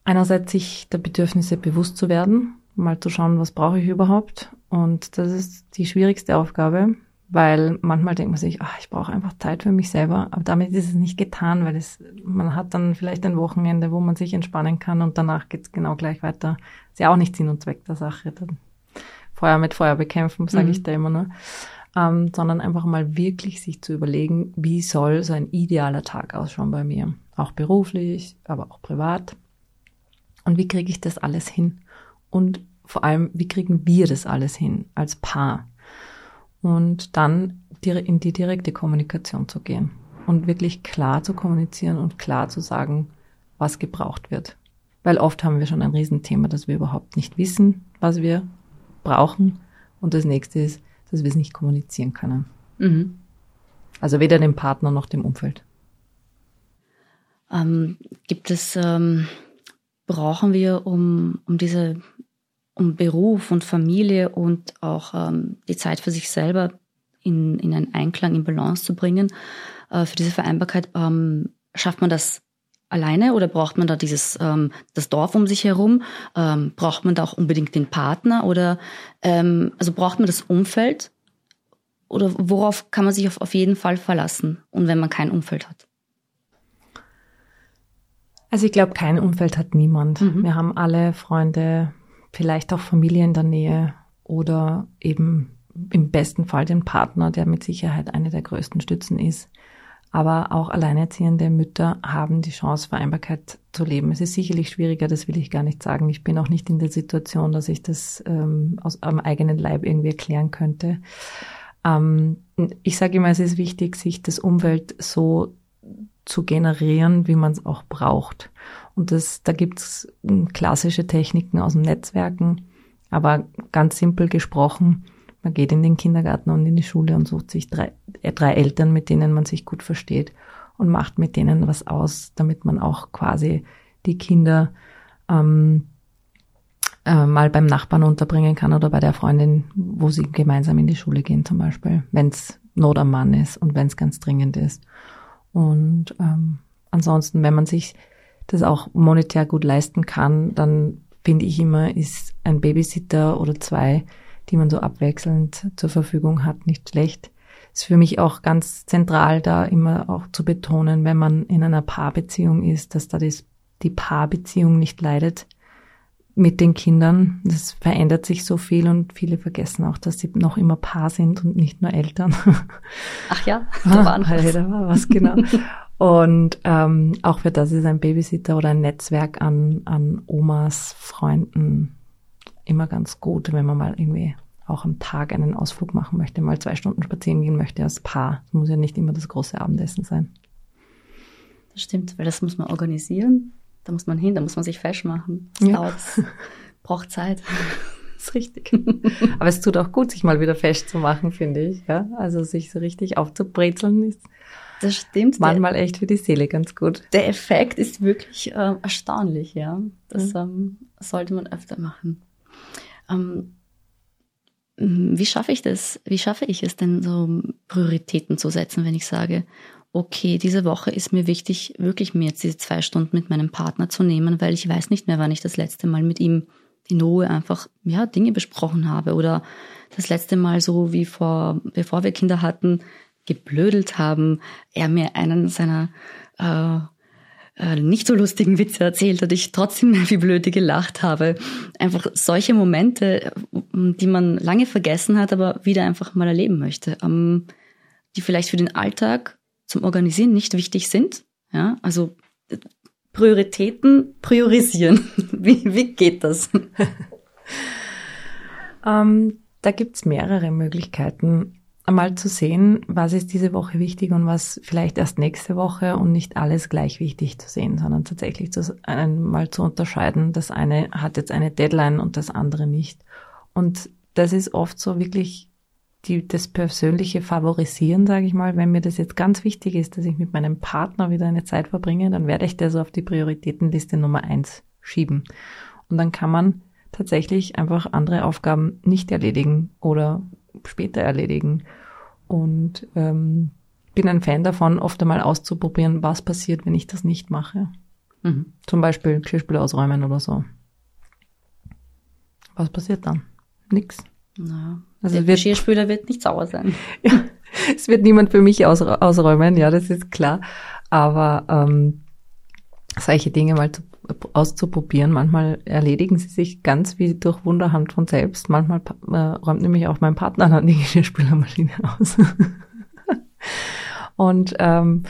Einerseits sich der Bedürfnisse bewusst zu werden, mal zu schauen, was brauche ich überhaupt. Und das ist die schwierigste Aufgabe, weil manchmal denkt man sich, ach, ich brauche einfach Zeit für mich selber. Aber damit ist es nicht getan, weil es, man hat dann vielleicht ein Wochenende, wo man sich entspannen kann und danach geht es genau gleich weiter. Ist ja auch nicht Sinn und Zweck der Sache. Dann Feuer mit Feuer bekämpfen, sage mhm. ich da immer nur ähm, sondern einfach mal wirklich sich zu überlegen, wie soll so ein idealer Tag ausschauen bei mir, auch beruflich, aber auch privat. Und wie kriege ich das alles hin? Und vor allem, wie kriegen wir das alles hin als Paar? Und dann in die direkte Kommunikation zu gehen und wirklich klar zu kommunizieren und klar zu sagen, was gebraucht wird. Weil oft haben wir schon ein Riesenthema, dass wir überhaupt nicht wissen, was wir brauchen. Und das nächste ist, dass wir es nicht kommunizieren können. Mhm. Also weder dem Partner noch dem Umfeld. Ähm, gibt es, ähm, brauchen wir, um, um diese, um Beruf und Familie und auch ähm, die Zeit für sich selber in, in einen Einklang, in Balance zu bringen, äh, für diese Vereinbarkeit, ähm, schafft man das alleine oder braucht man da dieses ähm, das Dorf um sich herum? Ähm, braucht man da auch unbedingt den Partner oder ähm, also braucht man das Umfeld oder worauf kann man sich auf, auf jeden Fall verlassen und wenn man kein Umfeld hat? Also ich glaube, kein Umfeld hat niemand. Mhm. Wir haben alle Freunde, vielleicht auch Familie in der Nähe oder eben im besten Fall den Partner, der mit Sicherheit eine der größten Stützen ist. Aber auch alleinerziehende Mütter haben die Chance, Vereinbarkeit zu leben. Es ist sicherlich schwieriger, das will ich gar nicht sagen. Ich bin auch nicht in der Situation, dass ich das ähm, aus am eigenen Leib irgendwie erklären könnte. Ähm, ich sage immer, es ist wichtig, sich das Umfeld so zu generieren, wie man es auch braucht. Und das, da gibt's klassische Techniken aus dem Netzwerken. Aber ganz simpel gesprochen, man geht in den Kindergarten und in die Schule und sucht sich drei, äh, drei Eltern, mit denen man sich gut versteht und macht mit denen was aus, damit man auch quasi die Kinder ähm, äh, mal beim Nachbarn unterbringen kann oder bei der Freundin, wo sie gemeinsam in die Schule gehen zum Beispiel, wenn es Not am Mann ist und wenn es ganz dringend ist. Und ähm, ansonsten, wenn man sich das auch monetär gut leisten kann, dann finde ich immer, ist ein Babysitter oder zwei, die man so abwechselnd zur Verfügung hat, nicht schlecht. Ist für mich auch ganz zentral, da immer auch zu betonen, wenn man in einer Paarbeziehung ist, dass da das, die Paarbeziehung nicht leidet mit den Kindern. Das verändert sich so viel und viele vergessen auch, dass sie noch immer Paar sind und nicht nur Eltern. Ach ja, da war, ah, da war was, genau. Und ähm, auch für das ist ein Babysitter oder ein Netzwerk an, an Omas, Freunden immer ganz gut, wenn man mal irgendwie auch am Tag einen Ausflug machen möchte, mal zwei Stunden spazieren gehen möchte als Paar. Das muss ja nicht immer das große Abendessen sein. Das stimmt, weil das muss man organisieren. Da muss man hin, da muss man sich fesch machen. Das ja. dauert, braucht Zeit. Das ist richtig. Aber es tut auch gut, sich mal wieder fest zu machen, finde ich. Ja? Also sich so richtig aufzubrezeln ist das stimmt. Manchmal echt für die Seele ganz gut. Der Effekt ist wirklich äh, erstaunlich, ja. Das mhm. ähm, sollte man öfter machen. Ähm, wie schaffe ich das? Wie schaffe ich es denn, so Prioritäten zu setzen, wenn ich sage, okay, diese Woche ist mir wichtig, wirklich mir jetzt diese zwei Stunden mit meinem Partner zu nehmen, weil ich weiß nicht mehr, wann ich das letzte Mal mit ihm in Ruhe einfach ja Dinge besprochen habe oder das letzte Mal so wie vor bevor wir Kinder hatten geblödelt haben, er mir einen seiner äh, nicht so lustigen Witze erzählt hat, ich trotzdem wie blöde gelacht habe. Einfach solche Momente, die man lange vergessen hat, aber wieder einfach mal erleben möchte, ähm, die vielleicht für den Alltag zum Organisieren nicht wichtig sind. Ja, also Prioritäten priorisieren. Wie, wie geht das? ähm, da gibt's mehrere Möglichkeiten einmal zu sehen, was ist diese Woche wichtig und was vielleicht erst nächste Woche und nicht alles gleich wichtig zu sehen, sondern tatsächlich zu, einmal zu unterscheiden, das eine hat jetzt eine Deadline und das andere nicht. Und das ist oft so wirklich die, das persönliche Favorisieren, sage ich mal. Wenn mir das jetzt ganz wichtig ist, dass ich mit meinem Partner wieder eine Zeit verbringe, dann werde ich das auf die Prioritätenliste Nummer eins schieben. Und dann kann man tatsächlich einfach andere Aufgaben nicht erledigen oder später erledigen. Und ähm, bin ein Fan davon, oft einmal auszuprobieren, was passiert, wenn ich das nicht mache. Mhm. Zum Beispiel Geschirrspüler ausräumen oder so. Was passiert dann? Nix. Na, also der wird, Geschirrspüler wird nicht sauer sein. ja, es wird niemand für mich aus, ausräumen, ja, das ist klar. Aber ähm, solche Dinge mal zu auszuprobieren. Manchmal erledigen sie sich ganz wie durch Wunderhand von selbst. Manchmal äh, räumt nämlich auch mein Partner dann die Geschirrspülermaschine aus. Und ähm,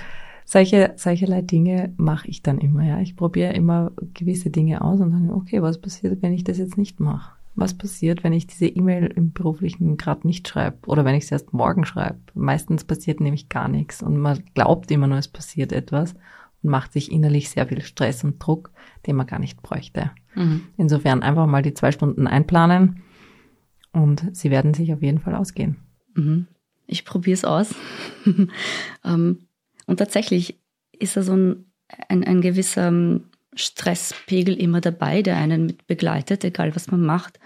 solche, solcherlei Dinge mache ich dann immer. Ja, ich probiere immer gewisse Dinge aus und dann okay, was passiert, wenn ich das jetzt nicht mache? Was passiert, wenn ich diese E-Mail im beruflichen gerade nicht schreibe oder wenn ich es erst morgen schreibe? Meistens passiert nämlich gar nichts und man glaubt immer nur, es passiert etwas und macht sich innerlich sehr viel Stress und Druck, den man gar nicht bräuchte. Mhm. Insofern einfach mal die zwei Stunden einplanen und sie werden sich auf jeden Fall ausgehen. Mhm. Ich probiere es aus. Ähm, und tatsächlich ist da so ein, ein, ein gewisser ähm, Stresspegel immer dabei, der einen mit begleitet, egal was man macht.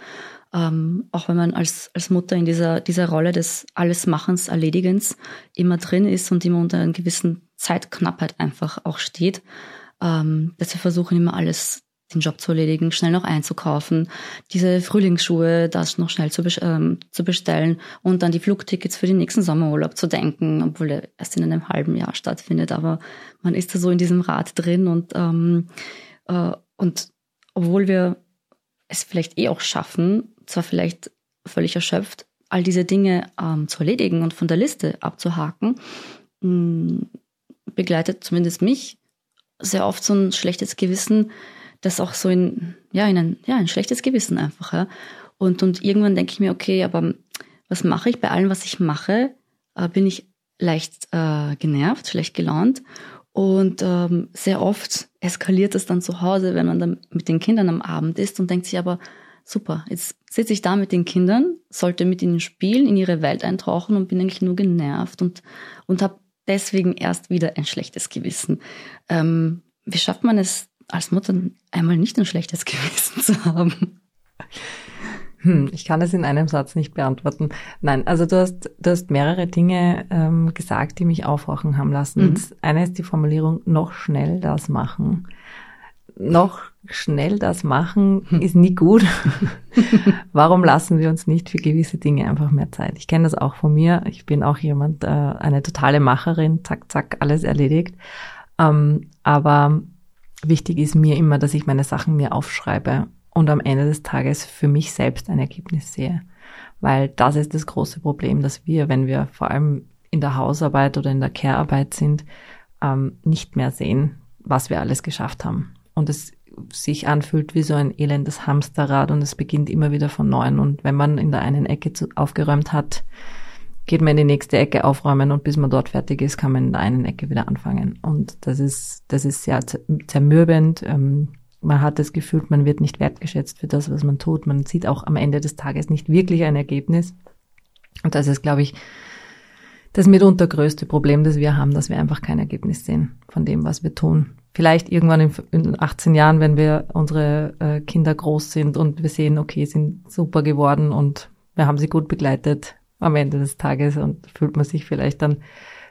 Ähm, auch wenn man als, als Mutter in dieser, dieser Rolle des Allesmachens, Erledigens immer drin ist und immer unter einem gewissen Zeitknappheit einfach auch steht, ähm, dass wir versuchen immer alles den Job zu erledigen, schnell noch einzukaufen, diese Frühlingsschuhe, das noch schnell zu, ähm, zu bestellen und dann die Flugtickets für den nächsten Sommerurlaub zu denken, obwohl er erst in einem halben Jahr stattfindet. Aber man ist da so in diesem Rad drin und, ähm, äh, und obwohl wir es vielleicht eh auch schaffen, zwar vielleicht völlig erschöpft, all diese Dinge ähm, zu erledigen und von der Liste abzuhaken, mh, mm, begleitet zumindest mich sehr oft so ein schlechtes Gewissen, das auch so in, ja, in ein, ja, ein schlechtes Gewissen einfach, ja. Und, und irgendwann denke ich mir, okay, aber was mache ich? Bei allem, was ich mache, äh, bin ich leicht äh, genervt, schlecht gelaunt. Und ähm, sehr oft eskaliert es dann zu Hause, wenn man dann mit den Kindern am Abend ist und denkt sich aber, super, jetzt sitze ich da mit den Kindern, sollte mit ihnen spielen, in ihre Welt eintauchen und bin eigentlich nur genervt und, und habe deswegen erst wieder ein schlechtes Gewissen. Ähm, wie schafft man es als Mutter einmal nicht ein schlechtes Gewissen zu haben? Hm, ich kann es in einem Satz nicht beantworten. Nein, also du hast, du hast mehrere Dinge ähm, gesagt, die mich aufwachen haben lassen. Mhm. Eine ist die Formulierung, noch schnell das machen. Noch schnell das machen ist nie gut. Warum lassen wir uns nicht für gewisse Dinge einfach mehr Zeit? Ich kenne das auch von mir. Ich bin auch jemand, äh, eine totale Macherin, zack, zack, alles erledigt. Ähm, aber wichtig ist mir immer, dass ich meine Sachen mir aufschreibe und am Ende des Tages für mich selbst ein Ergebnis sehe. Weil das ist das große Problem, dass wir, wenn wir vor allem in der Hausarbeit oder in der Care-Arbeit sind, ähm, nicht mehr sehen, was wir alles geschafft haben. Und es sich anfühlt wie so ein elendes Hamsterrad und es beginnt immer wieder von neuem. Und wenn man in der einen Ecke zu, aufgeräumt hat, geht man in die nächste Ecke aufräumen und bis man dort fertig ist, kann man in der einen Ecke wieder anfangen. Und das ist, das ist sehr zermürbend. Ähm, man hat das Gefühl, man wird nicht wertgeschätzt für das, was man tut. Man sieht auch am Ende des Tages nicht wirklich ein Ergebnis. Und das ist, glaube ich, das mitunter größte Problem, das wir haben, dass wir einfach kein Ergebnis sehen von dem, was wir tun. Vielleicht irgendwann in, in 18 Jahren, wenn wir unsere äh, Kinder groß sind und wir sehen, okay, sind super geworden und wir haben sie gut begleitet am Ende des Tages und fühlt man sich vielleicht dann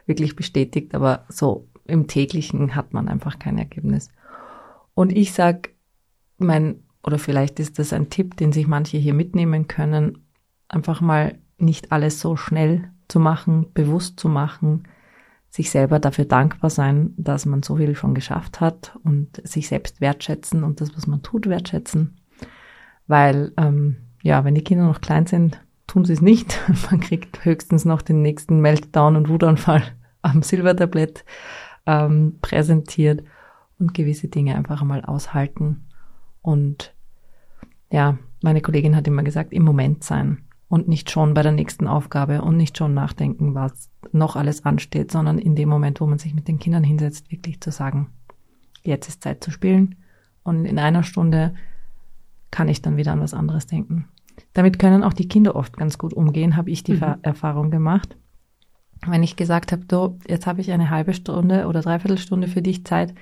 wirklich bestätigt, aber so im täglichen hat man einfach kein Ergebnis. Und ich sag, mein, oder vielleicht ist das ein Tipp, den sich manche hier mitnehmen können, einfach mal nicht alles so schnell zu machen, bewusst zu machen, sich selber dafür dankbar sein, dass man so viel schon geschafft hat und sich selbst wertschätzen und das, was man tut, wertschätzen. Weil, ähm, ja, wenn die Kinder noch klein sind, tun sie es nicht. Man kriegt höchstens noch den nächsten Meltdown und Wutanfall am Silbertablett ähm, präsentiert und gewisse Dinge einfach einmal aushalten. Und ja, meine Kollegin hat immer gesagt, im Moment sein und nicht schon bei der nächsten Aufgabe und nicht schon nachdenken, was noch alles ansteht, sondern in dem Moment, wo man sich mit den Kindern hinsetzt, wirklich zu sagen, jetzt ist Zeit zu spielen und in einer Stunde kann ich dann wieder an was anderes denken. Damit können auch die Kinder oft ganz gut umgehen, habe ich die mhm. Erfahrung gemacht. Wenn ich gesagt habe, du, jetzt habe ich eine halbe Stunde oder dreiviertel Stunde für dich Zeit,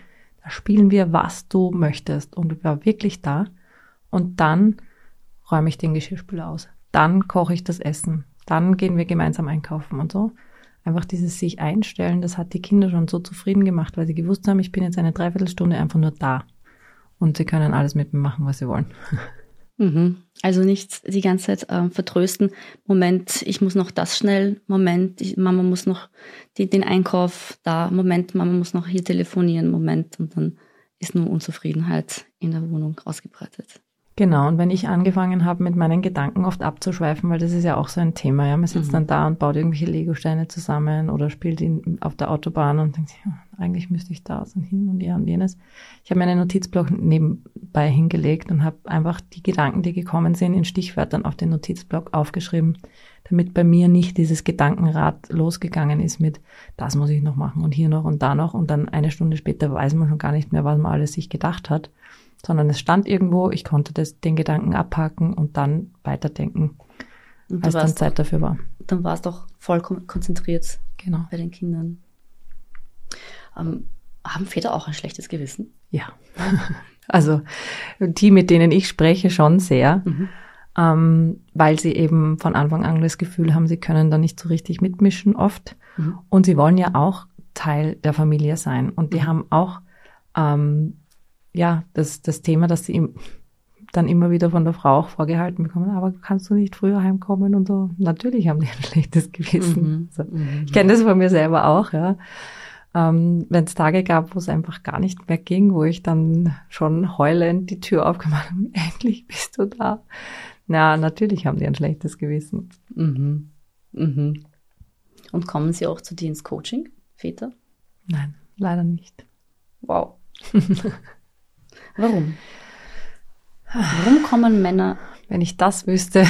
da spielen wir, was du möchtest. Und du war wirklich da. Und dann räume ich den Geschirrspüler aus. Dann koche ich das Essen. Dann gehen wir gemeinsam einkaufen und so. Einfach dieses sich einstellen, das hat die Kinder schon so zufrieden gemacht, weil sie gewusst haben, ich bin jetzt eine Dreiviertelstunde einfach nur da. Und sie können alles mit mir machen, was sie wollen. Mhm. Also nicht die ganze Zeit äh, vertrösten. Moment, ich muss noch das schnell. Moment, ich, Mama muss noch die, den Einkauf da. Moment, Mama muss noch hier telefonieren. Moment. Und dann ist nur Unzufriedenheit in der Wohnung ausgebreitet. Genau, und wenn ich angefangen habe, mit meinen Gedanken oft abzuschweifen, weil das ist ja auch so ein Thema, ja, man sitzt mhm. dann da und baut irgendwelche Legosteine zusammen oder spielt ihn auf der Autobahn und denkt sich, ja, eigentlich müsste ich da und hin und ja und jenes. Ich habe mir einen Notizblock nebenbei hingelegt und habe einfach die Gedanken, die gekommen sind, in Stichwörtern auf den Notizblock aufgeschrieben, damit bei mir nicht dieses Gedankenrad losgegangen ist mit, das muss ich noch machen und hier noch und da noch und dann eine Stunde später weiß man schon gar nicht mehr, was man alles sich gedacht hat sondern es stand irgendwo, ich konnte das, den Gedanken abhaken und dann weiterdenken, und als dann Zeit doch, dafür war. Dann war es doch vollkommen konzentriert genau. bei den Kindern. Ähm, haben Väter auch ein schlechtes Gewissen? Ja. also die, mit denen ich spreche, schon sehr. Mhm. Ähm, weil sie eben von Anfang an das Gefühl haben, sie können da nicht so richtig mitmischen oft. Mhm. Und sie wollen ja auch Teil der Familie sein. Und die mhm. haben auch ähm, ja, das, das Thema, dass sie ihm dann immer wieder von der Frau auch vorgehalten bekommen, aber kannst du nicht früher heimkommen und so. Natürlich haben die ein schlechtes Gewissen. Mhm. So. Mhm. Ich kenne das von mir selber auch, ja. Ähm, Wenn es Tage gab, wo es einfach gar nicht mehr ging, wo ich dann schon heulend die Tür aufgemacht habe, endlich bist du da. Na, natürlich haben die ein schlechtes Gewissen. Mhm. Mhm. Und kommen sie auch zu dir ins Coaching, Väter? Nein, leider nicht. Wow. Warum? Warum kommen Männer? Wenn ich das wüsste.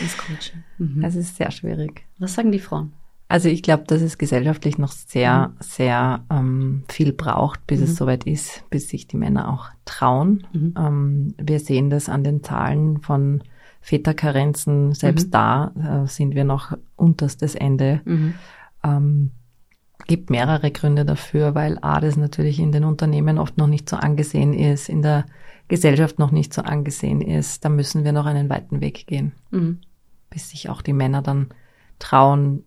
ins Coaching. Mhm. Es ist sehr schwierig. Was sagen die Frauen? Also ich glaube, dass es gesellschaftlich noch sehr, mhm. sehr ähm, viel braucht, bis mhm. es soweit ist, bis sich die Männer auch trauen. Mhm. Ähm, wir sehen das an den Zahlen von Väterkarenzen. Selbst mhm. da äh, sind wir noch unterstes Ende. Mhm. Ähm, gibt mehrere Gründe dafür, weil A, das natürlich in den Unternehmen oft noch nicht so angesehen ist, in der Gesellschaft noch nicht so angesehen ist. Da müssen wir noch einen weiten Weg gehen, mhm. bis sich auch die Männer dann trauen,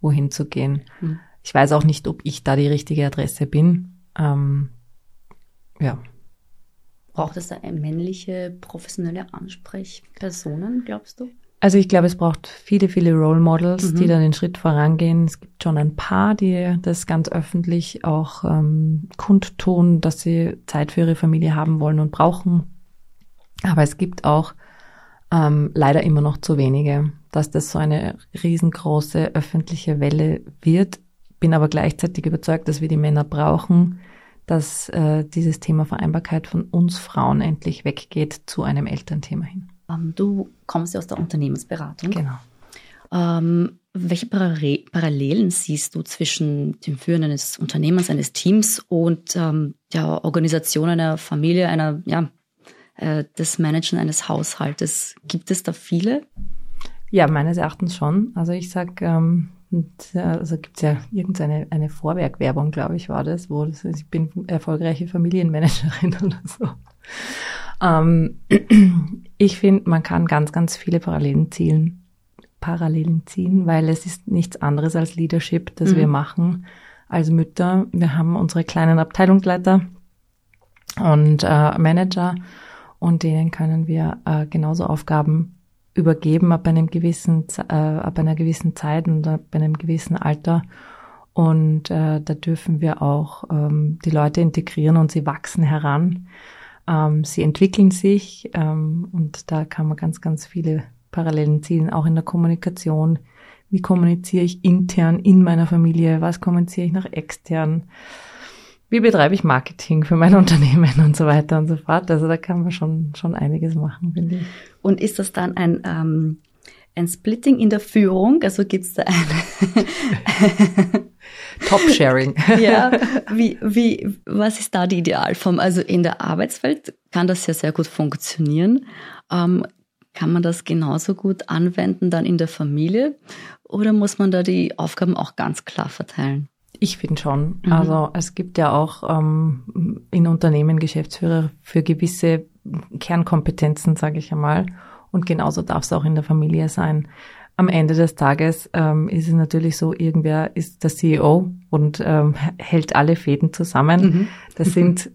wohin zu gehen. Mhm. Ich weiß auch nicht, ob ich da die richtige Adresse bin. Ähm, ja. Braucht es da männliche professionelle Ansprechpersonen, glaubst du? Also ich glaube, es braucht viele, viele Role Models, mhm. die dann den Schritt vorangehen. Es gibt schon ein paar, die das ganz öffentlich auch ähm, kundtun, dass sie Zeit für ihre Familie haben wollen und brauchen. Aber es gibt auch ähm, leider immer noch zu wenige, dass das so eine riesengroße öffentliche Welle wird. Bin aber gleichzeitig überzeugt, dass wir die Männer brauchen, dass äh, dieses Thema Vereinbarkeit von uns Frauen endlich weggeht zu einem Elternthema hin. Ähm, du kommst ja aus der Unternehmensberatung. Genau. Ähm, welche Parallelen siehst du zwischen dem Führen eines Unternehmens, eines Teams und ähm, der Organisation einer Familie, einer, ja, äh, des Managen eines Haushaltes? Gibt es da viele? Ja, meines Erachtens schon. Also ich sag, ähm, also gibt es ja irgendeine eine Vorwerkwerbung, glaube ich, war das, wo das, ich bin erfolgreiche Familienmanagerin oder so. Ähm, ich finde, man kann ganz, ganz viele Parallelen ziehen, Parallelen ziehen, weil es ist nichts anderes als Leadership, das mhm. wir machen als Mütter. Wir haben unsere kleinen Abteilungsleiter und äh, Manager und denen können wir äh, genauso Aufgaben übergeben ab einem gewissen, äh, ab einer gewissen Zeit und ab einem gewissen Alter. Und äh, da dürfen wir auch ähm, die Leute integrieren und sie wachsen heran. Ähm, sie entwickeln sich ähm, und da kann man ganz, ganz viele Parallelen ziehen, auch in der Kommunikation. Wie kommuniziere ich intern in meiner Familie? Was kommuniziere ich nach extern? Wie betreibe ich Marketing für mein Unternehmen und so weiter und so fort? Also da kann man schon, schon einiges machen, finde ich. Und ist das dann ein, ähm, ein Splitting in der Führung? Also gibt es da eine Top-Sharing. ja, wie, wie, was ist da die Idealform? Also in der Arbeitswelt kann das ja sehr gut funktionieren. Ähm, kann man das genauso gut anwenden dann in der Familie? Oder muss man da die Aufgaben auch ganz klar verteilen? Ich finde schon. Mhm. Also es gibt ja auch ähm, in Unternehmen Geschäftsführer für gewisse Kernkompetenzen, sage ich einmal. Und genauso darf es auch in der Familie sein am Ende des Tages ähm, ist es natürlich so, irgendwer ist der CEO und ähm, hält alle Fäden zusammen. Mhm. Das sind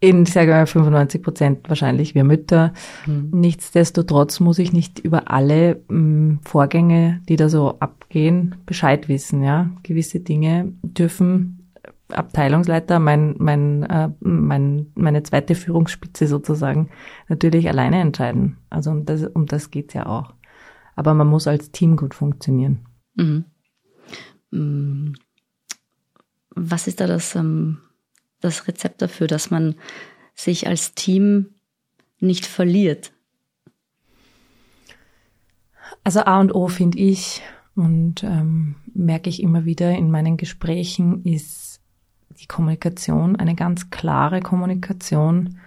in, sage mal, 95 Prozent wahrscheinlich wir Mütter. Mhm. Nichtsdestotrotz muss ich nicht über alle ähm, Vorgänge, die da so abgehen, Bescheid wissen. Ja, gewisse Dinge dürfen Abteilungsleiter, mein, mein, äh, mein, meine zweite Führungsspitze sozusagen, natürlich alleine entscheiden. Also um das, um das geht's ja auch aber man muss als Team gut funktionieren. Mhm. Mm. Was ist da das, ähm, das Rezept dafür, dass man sich als Team nicht verliert? Also A und O finde ich und ähm, merke ich immer wieder in meinen Gesprächen ist die Kommunikation, eine ganz klare Kommunikation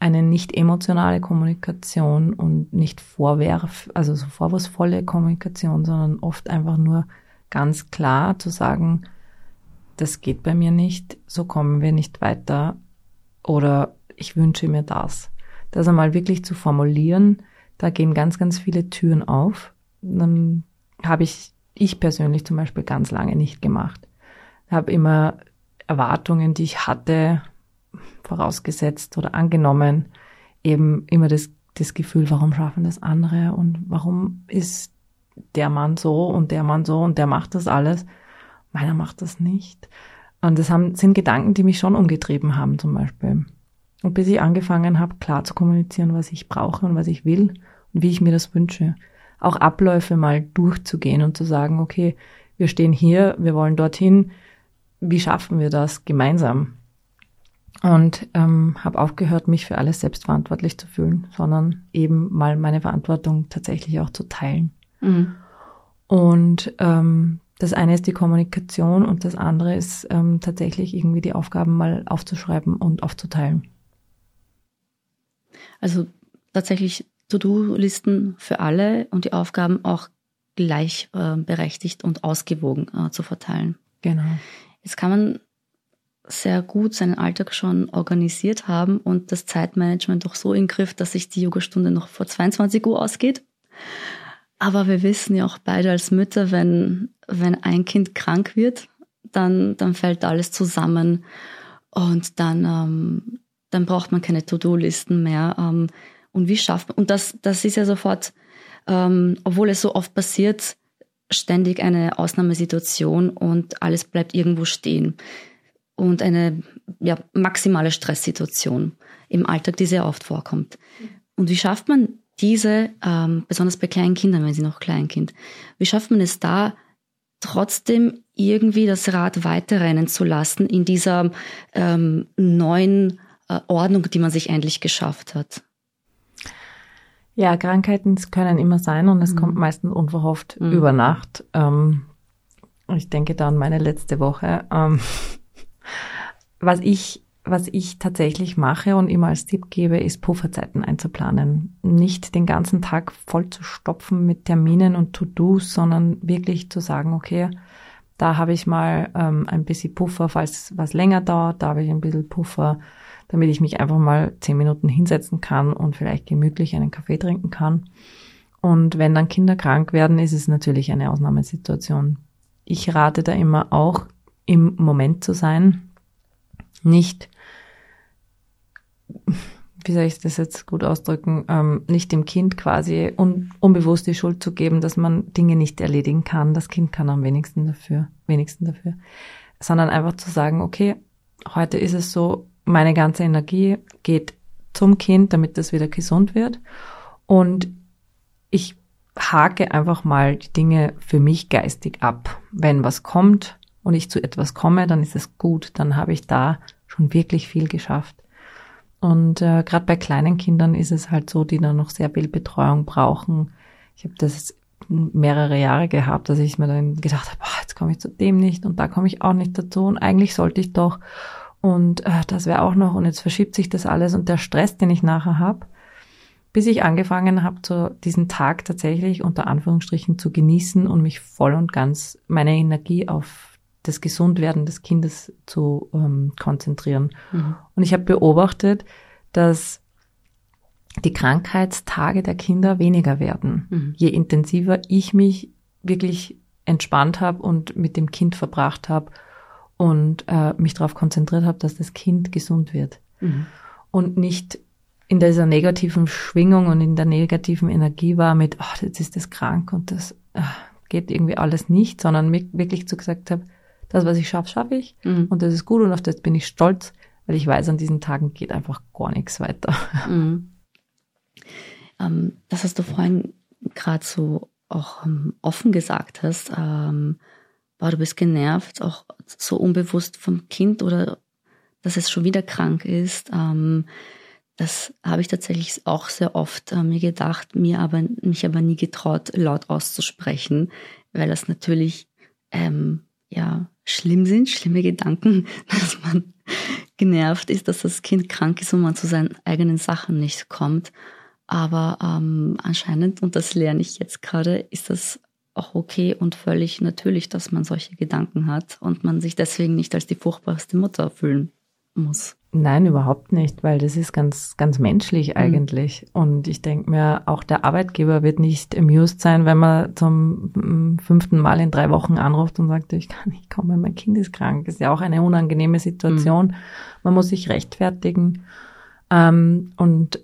eine nicht emotionale Kommunikation und nicht vorwerf, also so vorwurfsvolle Kommunikation, sondern oft einfach nur ganz klar zu sagen, das geht bei mir nicht, so kommen wir nicht weiter oder ich wünsche mir das. Das einmal wirklich zu formulieren, da gehen ganz, ganz viele Türen auf. Dann habe ich, ich persönlich zum Beispiel ganz lange nicht gemacht. Habe immer Erwartungen, die ich hatte, vorausgesetzt oder angenommen, eben immer das, das Gefühl, warum schaffen das andere und warum ist der Mann so und der Mann so und der macht das alles. Meiner macht das nicht. Und das haben, sind Gedanken, die mich schon umgetrieben haben, zum Beispiel. Und bis ich angefangen habe, klar zu kommunizieren, was ich brauche und was ich will und wie ich mir das wünsche. Auch Abläufe mal durchzugehen und zu sagen, okay, wir stehen hier, wir wollen dorthin. Wie schaffen wir das gemeinsam? und ähm, habe aufgehört, mich für alles selbst verantwortlich zu fühlen, sondern eben mal meine Verantwortung tatsächlich auch zu teilen. Mhm. Und ähm, das eine ist die Kommunikation und das andere ist ähm, tatsächlich irgendwie die Aufgaben mal aufzuschreiben und aufzuteilen. Also tatsächlich To-Do-Listen für alle und die Aufgaben auch gleichberechtigt äh, und ausgewogen äh, zu verteilen. Genau. Jetzt kann man sehr gut seinen Alltag schon organisiert haben und das Zeitmanagement doch so in Griff, dass sich die Yogastunde noch vor 22 Uhr ausgeht. Aber wir wissen ja auch beide als Mütter, wenn, wenn ein Kind krank wird, dann, dann fällt alles zusammen und dann, ähm, dann braucht man keine To-Do-Listen mehr. Ähm, und wie schafft man, und das, das ist ja sofort, ähm, obwohl es so oft passiert, ständig eine Ausnahmesituation und alles bleibt irgendwo stehen. Und eine ja, maximale Stresssituation im Alltag, die sehr oft vorkommt. Und wie schafft man diese, ähm, besonders bei kleinen Kindern, wenn sie noch Kleinkind, wie schafft man es da, trotzdem irgendwie das Rad weiterrennen zu lassen in dieser ähm, neuen äh, Ordnung, die man sich endlich geschafft hat? Ja, Krankheiten können immer sein und es mhm. kommt meistens unverhofft mhm. über Nacht. Ähm, ich denke da an meine letzte Woche. Ähm, was ich was ich tatsächlich mache und immer als Tipp gebe, ist Pufferzeiten einzuplanen. Nicht den ganzen Tag voll zu stopfen mit Terminen und To-Dos, sondern wirklich zu sagen, okay, da habe ich mal ähm, ein bisschen Puffer, falls was länger dauert, da habe ich ein bisschen Puffer, damit ich mich einfach mal zehn Minuten hinsetzen kann und vielleicht gemütlich einen Kaffee trinken kann. Und wenn dann Kinder krank werden, ist es natürlich eine Ausnahmesituation. Ich rate da immer auch, im Moment zu sein, nicht, wie soll ich das jetzt gut ausdrücken, ähm, nicht dem Kind quasi un, unbewusst die Schuld zu geben, dass man Dinge nicht erledigen kann. Das Kind kann am wenigsten dafür, wenigsten dafür. Sondern einfach zu sagen, okay, heute ist es so, meine ganze Energie geht zum Kind, damit das wieder gesund wird. Und ich hake einfach mal die Dinge für mich geistig ab. Wenn was kommt, und ich zu etwas komme, dann ist es gut, dann habe ich da schon wirklich viel geschafft. Und äh, gerade bei kleinen Kindern ist es halt so, die dann noch sehr viel Betreuung brauchen. Ich habe das mehrere Jahre gehabt, dass ich mir dann gedacht habe, oh, jetzt komme ich zu dem nicht und da komme ich auch nicht dazu und eigentlich sollte ich doch und äh, das wäre auch noch und jetzt verschiebt sich das alles und der Stress, den ich nachher habe, bis ich angefangen habe, zu diesen Tag tatsächlich unter Anführungsstrichen zu genießen und mich voll und ganz meine Energie auf das Gesundwerden des Kindes zu ähm, konzentrieren. Mhm. Und ich habe beobachtet, dass die Krankheitstage der Kinder weniger werden, mhm. je intensiver ich mich wirklich entspannt habe und mit dem Kind verbracht habe und äh, mich darauf konzentriert habe, dass das Kind gesund wird. Mhm. Und nicht in dieser negativen Schwingung und in der negativen Energie war mit, ach, jetzt ist das krank und das äh, geht irgendwie alles nicht, sondern wirklich zu gesagt habe, das, was ich schaffe, schaffe ich. Mhm. Und das ist gut und auf das bin ich stolz, weil ich weiß, an diesen Tagen geht einfach gar nichts weiter. Mhm. Ähm, das, was du vorhin gerade so auch ähm, offen gesagt hast, ähm, boah, du bist genervt, auch so unbewusst vom Kind oder dass es schon wieder krank ist. Ähm, das habe ich tatsächlich auch sehr oft äh, mir gedacht, mir aber, mich aber nie getraut, laut auszusprechen, weil das natürlich ähm, ja schlimm sind, schlimme Gedanken, dass man genervt ist, dass das Kind krank ist und man zu seinen eigenen Sachen nicht kommt. Aber ähm, anscheinend, und das lerne ich jetzt gerade, ist das auch okay und völlig natürlich, dass man solche Gedanken hat und man sich deswegen nicht als die furchtbarste Mutter fühlen muss. Nein, überhaupt nicht, weil das ist ganz, ganz menschlich mhm. eigentlich. Mhm. Und ich denke mir, auch der Arbeitgeber wird nicht amused sein, wenn man zum mm, fünften Mal in drei Wochen anruft und sagt, ich kann nicht kommen, mein Kind ist krank. Das ist ja auch eine unangenehme Situation. Mhm. Man muss sich rechtfertigen. Ähm, und,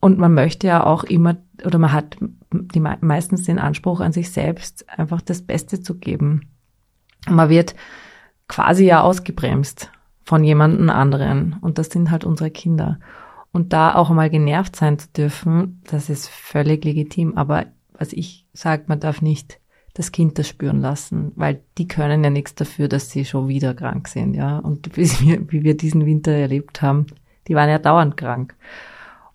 und man möchte ja auch immer, oder man hat die, meistens den Anspruch an sich selbst, einfach das Beste zu geben. Man wird quasi ja ausgebremst von jemandem anderen. Und das sind halt unsere Kinder. Und da auch mal genervt sein zu dürfen, das ist völlig legitim. Aber was ich sage, man darf nicht das Kind das spüren lassen, weil die können ja nichts dafür, dass sie schon wieder krank sind, ja. Und wie wir, wie wir diesen Winter erlebt haben, die waren ja dauernd krank.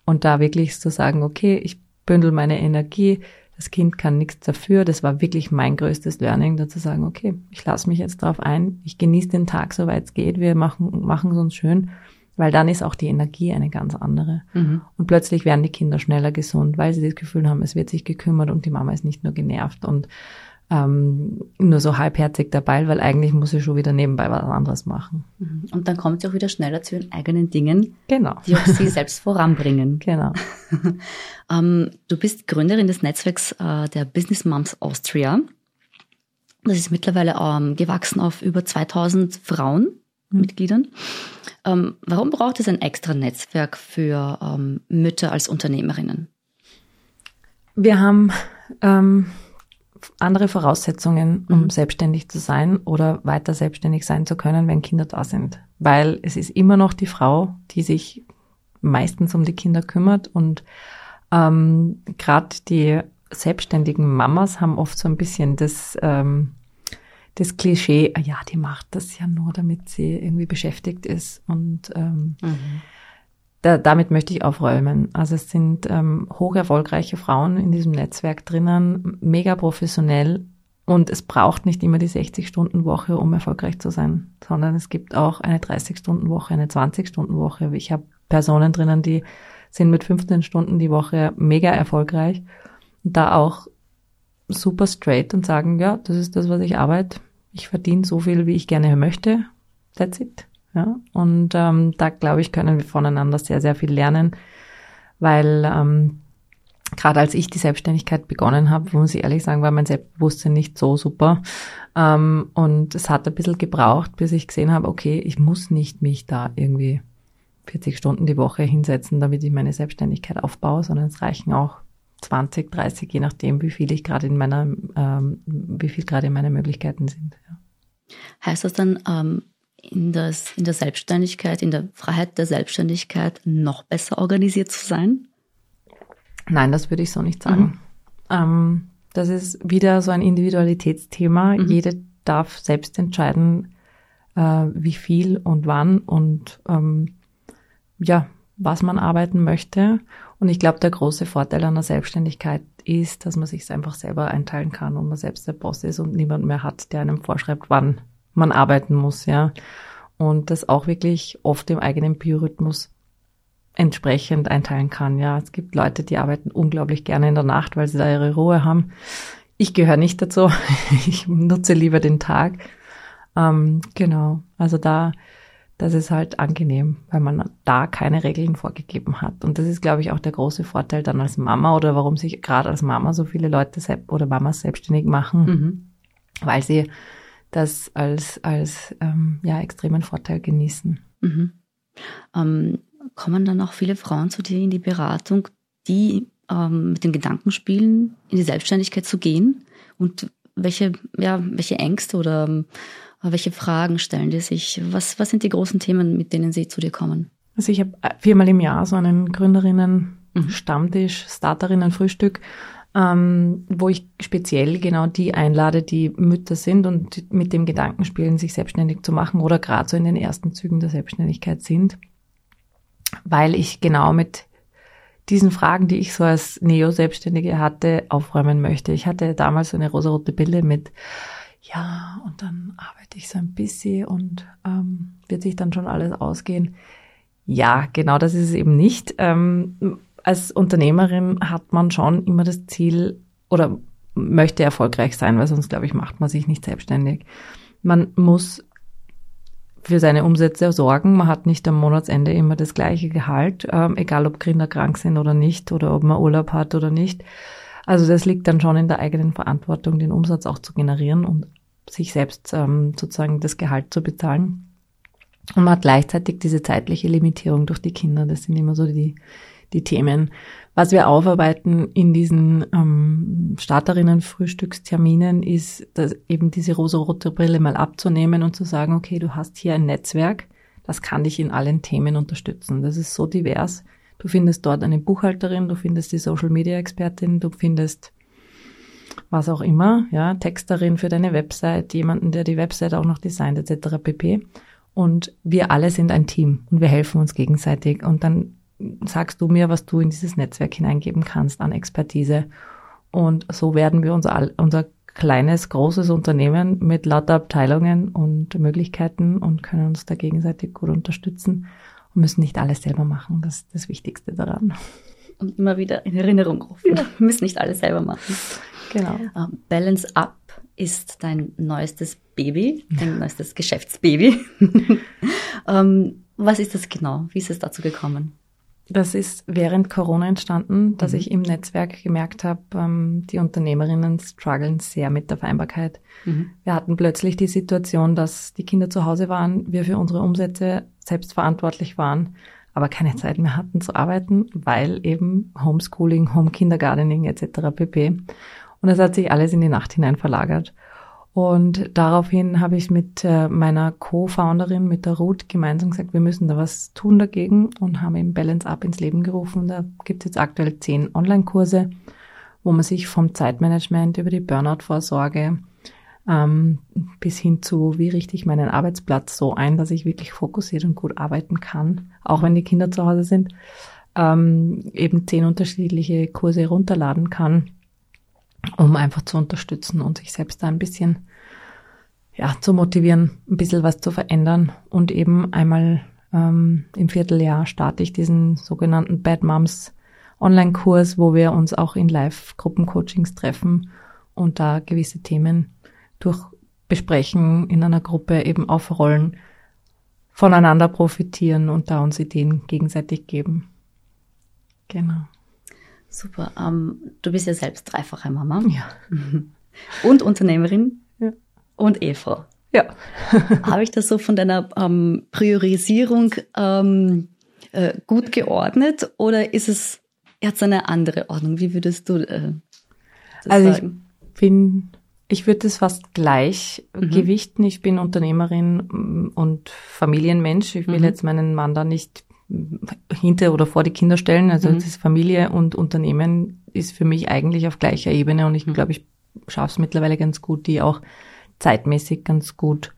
Und da wirklich zu sagen, okay, ich bündel meine Energie, Das Kind kann nichts dafür. Das war wirklich mein größtes Learning, da zu sagen, okay, ich lasse mich jetzt drauf ein, ich genieße den Tag, soweit es geht, wir machen, machen es uns schön, weil dann ist auch die Energie eine ganz andere. Mhm. Und plötzlich werden die Kinder schneller gesund, weil sie das Gefühl haben, es wird sich gekümmert und die Mama ist nicht nur genervt und ähm, nur so halbherzig dabei, weil eigentlich muss sie schon wieder nebenbei was anderes machen. Mhm. Und dann kommt sie auch wieder schneller zu ihren eigenen Dingen, genau. die auch sie selbst voranbringen. Genau. ähm, du bist Gründerin des Netzwerks äh, der Business Moms Austria. Das ist mittlerweile ähm, gewachsen auf über 2000 Frauen, mhm. Mitgliedern. Ähm, warum braucht es ein extra Netzwerk für ähm, Mütter als Unternehmerinnen? Wir haben ähm, andere Voraussetzungen, um mhm. selbstständig zu sein oder weiter selbstständig sein zu können, wenn Kinder da sind. Weil es ist immer noch die Frau, die sich meistens um die Kinder kümmert und ähm, gerade die selbstständigen Mamas haben oft so ein bisschen das, ähm, das Klischee, ah ja, die macht das ja nur, damit sie irgendwie beschäftigt ist und ähm, mhm da, damit möchte ich aufräumen. Also es sind ähm, hoch erfolgreiche Frauen in diesem Netzwerk drinnen, mega professionell und es braucht nicht immer die 60-Stunden-Woche, um erfolgreich zu sein, sondern es gibt auch eine 30-Stunden-Woche, eine 20-Stunden-Woche. Ich habe Personen drinnen, die sind mit 15 Stunden die Woche mega erfolgreich und da auch super straight und sagen, ja, das ist das, was ich arbeite. Ich verdiene so viel, wie ich gerne möchte. That's it. Ja? Und ähm, da, glaube ich, können wir voneinander sehr, sehr viel lernen, weil ähm, gerade als ich die Selbstständigkeit begonnen habe, muss ich ehrlich sagen, war mein Selbstbewusstsein nicht so super. Ähm, und es hat ein bisschen gebraucht, bis ich gesehen habe, okay, ich muss nicht mich da irgendwie 40 Stunden die Woche hinsetzen, damit ich meine Selbstständigkeit aufbaue, sondern es reichen auch 20, 30, je nachdem, wie viel ich gerade in meiner, ähm, wie viel gerade in meine Möglichkeiten sind. Ja. Heißt das dann, ähm, in, das, in der Selbstständigkeit, in der Freiheit der Selbstständigkeit noch besser organisiert zu sein? Nein, das würde ich so nicht sagen. Mhm. Ähm, das ist wieder so ein Individualitätsthema. Mhm. Jede darf selbst entscheiden, äh, wie viel und wann und ähm, ja, was man arbeiten möchte. Und ich glaube, der große Vorteil an der Selbstständigkeit ist, dass man sich einfach selber einteilen kann und man selbst der Boss ist und niemand mehr hat, der einem vorschreibt, wann man arbeiten muss, ja. Und das auch wirklich oft im eigenen Biorhythmus entsprechend einteilen kann. Ja, es gibt Leute, die arbeiten unglaublich gerne in der Nacht, weil sie da ihre Ruhe haben. Ich gehöre nicht dazu. Ich nutze lieber den Tag. Ähm, genau. Also da, das ist halt angenehm, weil man da keine Regeln vorgegeben hat. Und das ist, glaube ich, auch der große Vorteil dann als Mama oder warum sich gerade als Mama so viele Leute oder Mamas selbstständig machen, mhm. weil sie das als, als ähm, ja, extremen Vorteil genießen. Mhm. Ähm, kommen dann auch viele Frauen zu dir in die Beratung, die ähm, mit dem Gedanken spielen, in die Selbstständigkeit zu gehen? Und welche, ja, welche Ängste oder äh, welche Fragen stellen die sich? Was, was sind die großen Themen, mit denen sie zu dir kommen? Also ich habe viermal im Jahr so einen Gründerinnen-Stammtisch, Starterinnen-Frühstück ähm, wo ich speziell genau die einlade, die Mütter sind und mit dem Gedanken spielen, sich selbstständig zu machen oder gerade so in den ersten Zügen der Selbstständigkeit sind, weil ich genau mit diesen Fragen, die ich so als Neo-Selbstständige hatte, aufräumen möchte. Ich hatte damals so eine rosarote Bille mit, ja, und dann arbeite ich so ein bisschen und ähm, wird sich dann schon alles ausgehen. Ja, genau das ist es eben nicht. Ähm, als Unternehmerin hat man schon immer das Ziel oder möchte erfolgreich sein, weil sonst, glaube ich, macht man sich nicht selbstständig. Man muss für seine Umsätze sorgen. Man hat nicht am Monatsende immer das gleiche Gehalt, ähm, egal ob Kinder krank sind oder nicht oder ob man Urlaub hat oder nicht. Also das liegt dann schon in der eigenen Verantwortung, den Umsatz auch zu generieren und sich selbst ähm, sozusagen das Gehalt zu bezahlen. Und man hat gleichzeitig diese zeitliche Limitierung durch die Kinder. Das sind immer so die, die Themen. Was wir aufarbeiten in diesen ähm, Starterinnen-Frühstücksterminen ist, dass eben diese rosa-rote Brille mal abzunehmen und zu sagen, okay, du hast hier ein Netzwerk, das kann dich in allen Themen unterstützen. Das ist so divers. Du findest dort eine Buchhalterin, du findest die Social-Media-Expertin, du findest was auch immer, ja, Texterin für deine Website, jemanden, der die Website auch noch designt, etc. pp. Und wir alle sind ein Team und wir helfen uns gegenseitig. Und dann sagst du mir, was du in dieses Netzwerk hineingeben kannst an Expertise. Und so werden wir unser, unser kleines, großes Unternehmen mit lauter Abteilungen und Möglichkeiten und können uns da gegenseitig gut unterstützen und müssen nicht alles selber machen. Das ist das Wichtigste daran. Und immer wieder in Erinnerung rufen. Ja. Wir müssen nicht alles selber machen. Genau. Uh, Balance Up ist dein neuestes Baby, dein neuestes Geschäftsbaby. um, ähm, was ist das genau? Wie ist es dazu gekommen? Das ist während Corona entstanden, dass mhm. ich im Netzwerk gemerkt habe, ähm, die Unternehmerinnen strugglen sehr mit der Vereinbarkeit. Mhm. Wir hatten plötzlich die Situation, dass die Kinder zu Hause waren, wir für unsere Umsätze selbst verantwortlich waren, aber keine Zeit mehr hatten zu arbeiten, weil eben Homeschooling, Home Kindergartening etc. pp. Und es hat sich alles in die Nacht hinein verlagert. Und daraufhin habe ich mit äh, meiner Co-Founderin, mit der Ruth, gemeinsam gesagt, wir müssen da was tun dagegen und haben eben Balance Up ins Leben gerufen. Da gibt es jetzt aktuell zehn Online-Kurse, wo man sich vom Zeitmanagement über die Burnout-Vorsorge ähm, bis hin zu, wie richte ich meinen Arbeitsplatz so ein, dass ich wirklich fokussiert und gut arbeiten kann, auch wenn die Kinder zu Hause sind, ähm, eben zehn unterschiedliche Kurse runterladen kann um einfach zu unterstützen und sich selbst da ein bisschen ja, zu motivieren, ein bisschen was zu verändern. Und eben einmal ähm, im Vierteljahr starte ich diesen sogenannten Bad Moms Online-Kurs, wo wir uns auch in Live-Gruppencoachings treffen und da gewisse Themen durch besprechen, in einer Gruppe eben aufrollen, voneinander profitieren und da uns Ideen gegenseitig geben. Genau. Super. Ähm, du bist ja selbst dreifache Mama. Ja. Und Unternehmerin. Ja. Und Ehefrau. Ja. Habe ich das so von deiner ähm, Priorisierung ähm, äh, gut geordnet oder ist es jetzt eine andere Ordnung? Wie würdest du äh, das also sagen? ich bin, ich würde es fast gleich mhm. gewichten. Ich bin Unternehmerin und Familienmensch. Ich will mhm. jetzt meinen Mann da nicht hinter oder vor die Kinder stellen. Also mhm. das Familie und Unternehmen ist für mich eigentlich auf gleicher Ebene und ich mhm. glaube, ich schaffe es mittlerweile ganz gut, die auch zeitmäßig ganz gut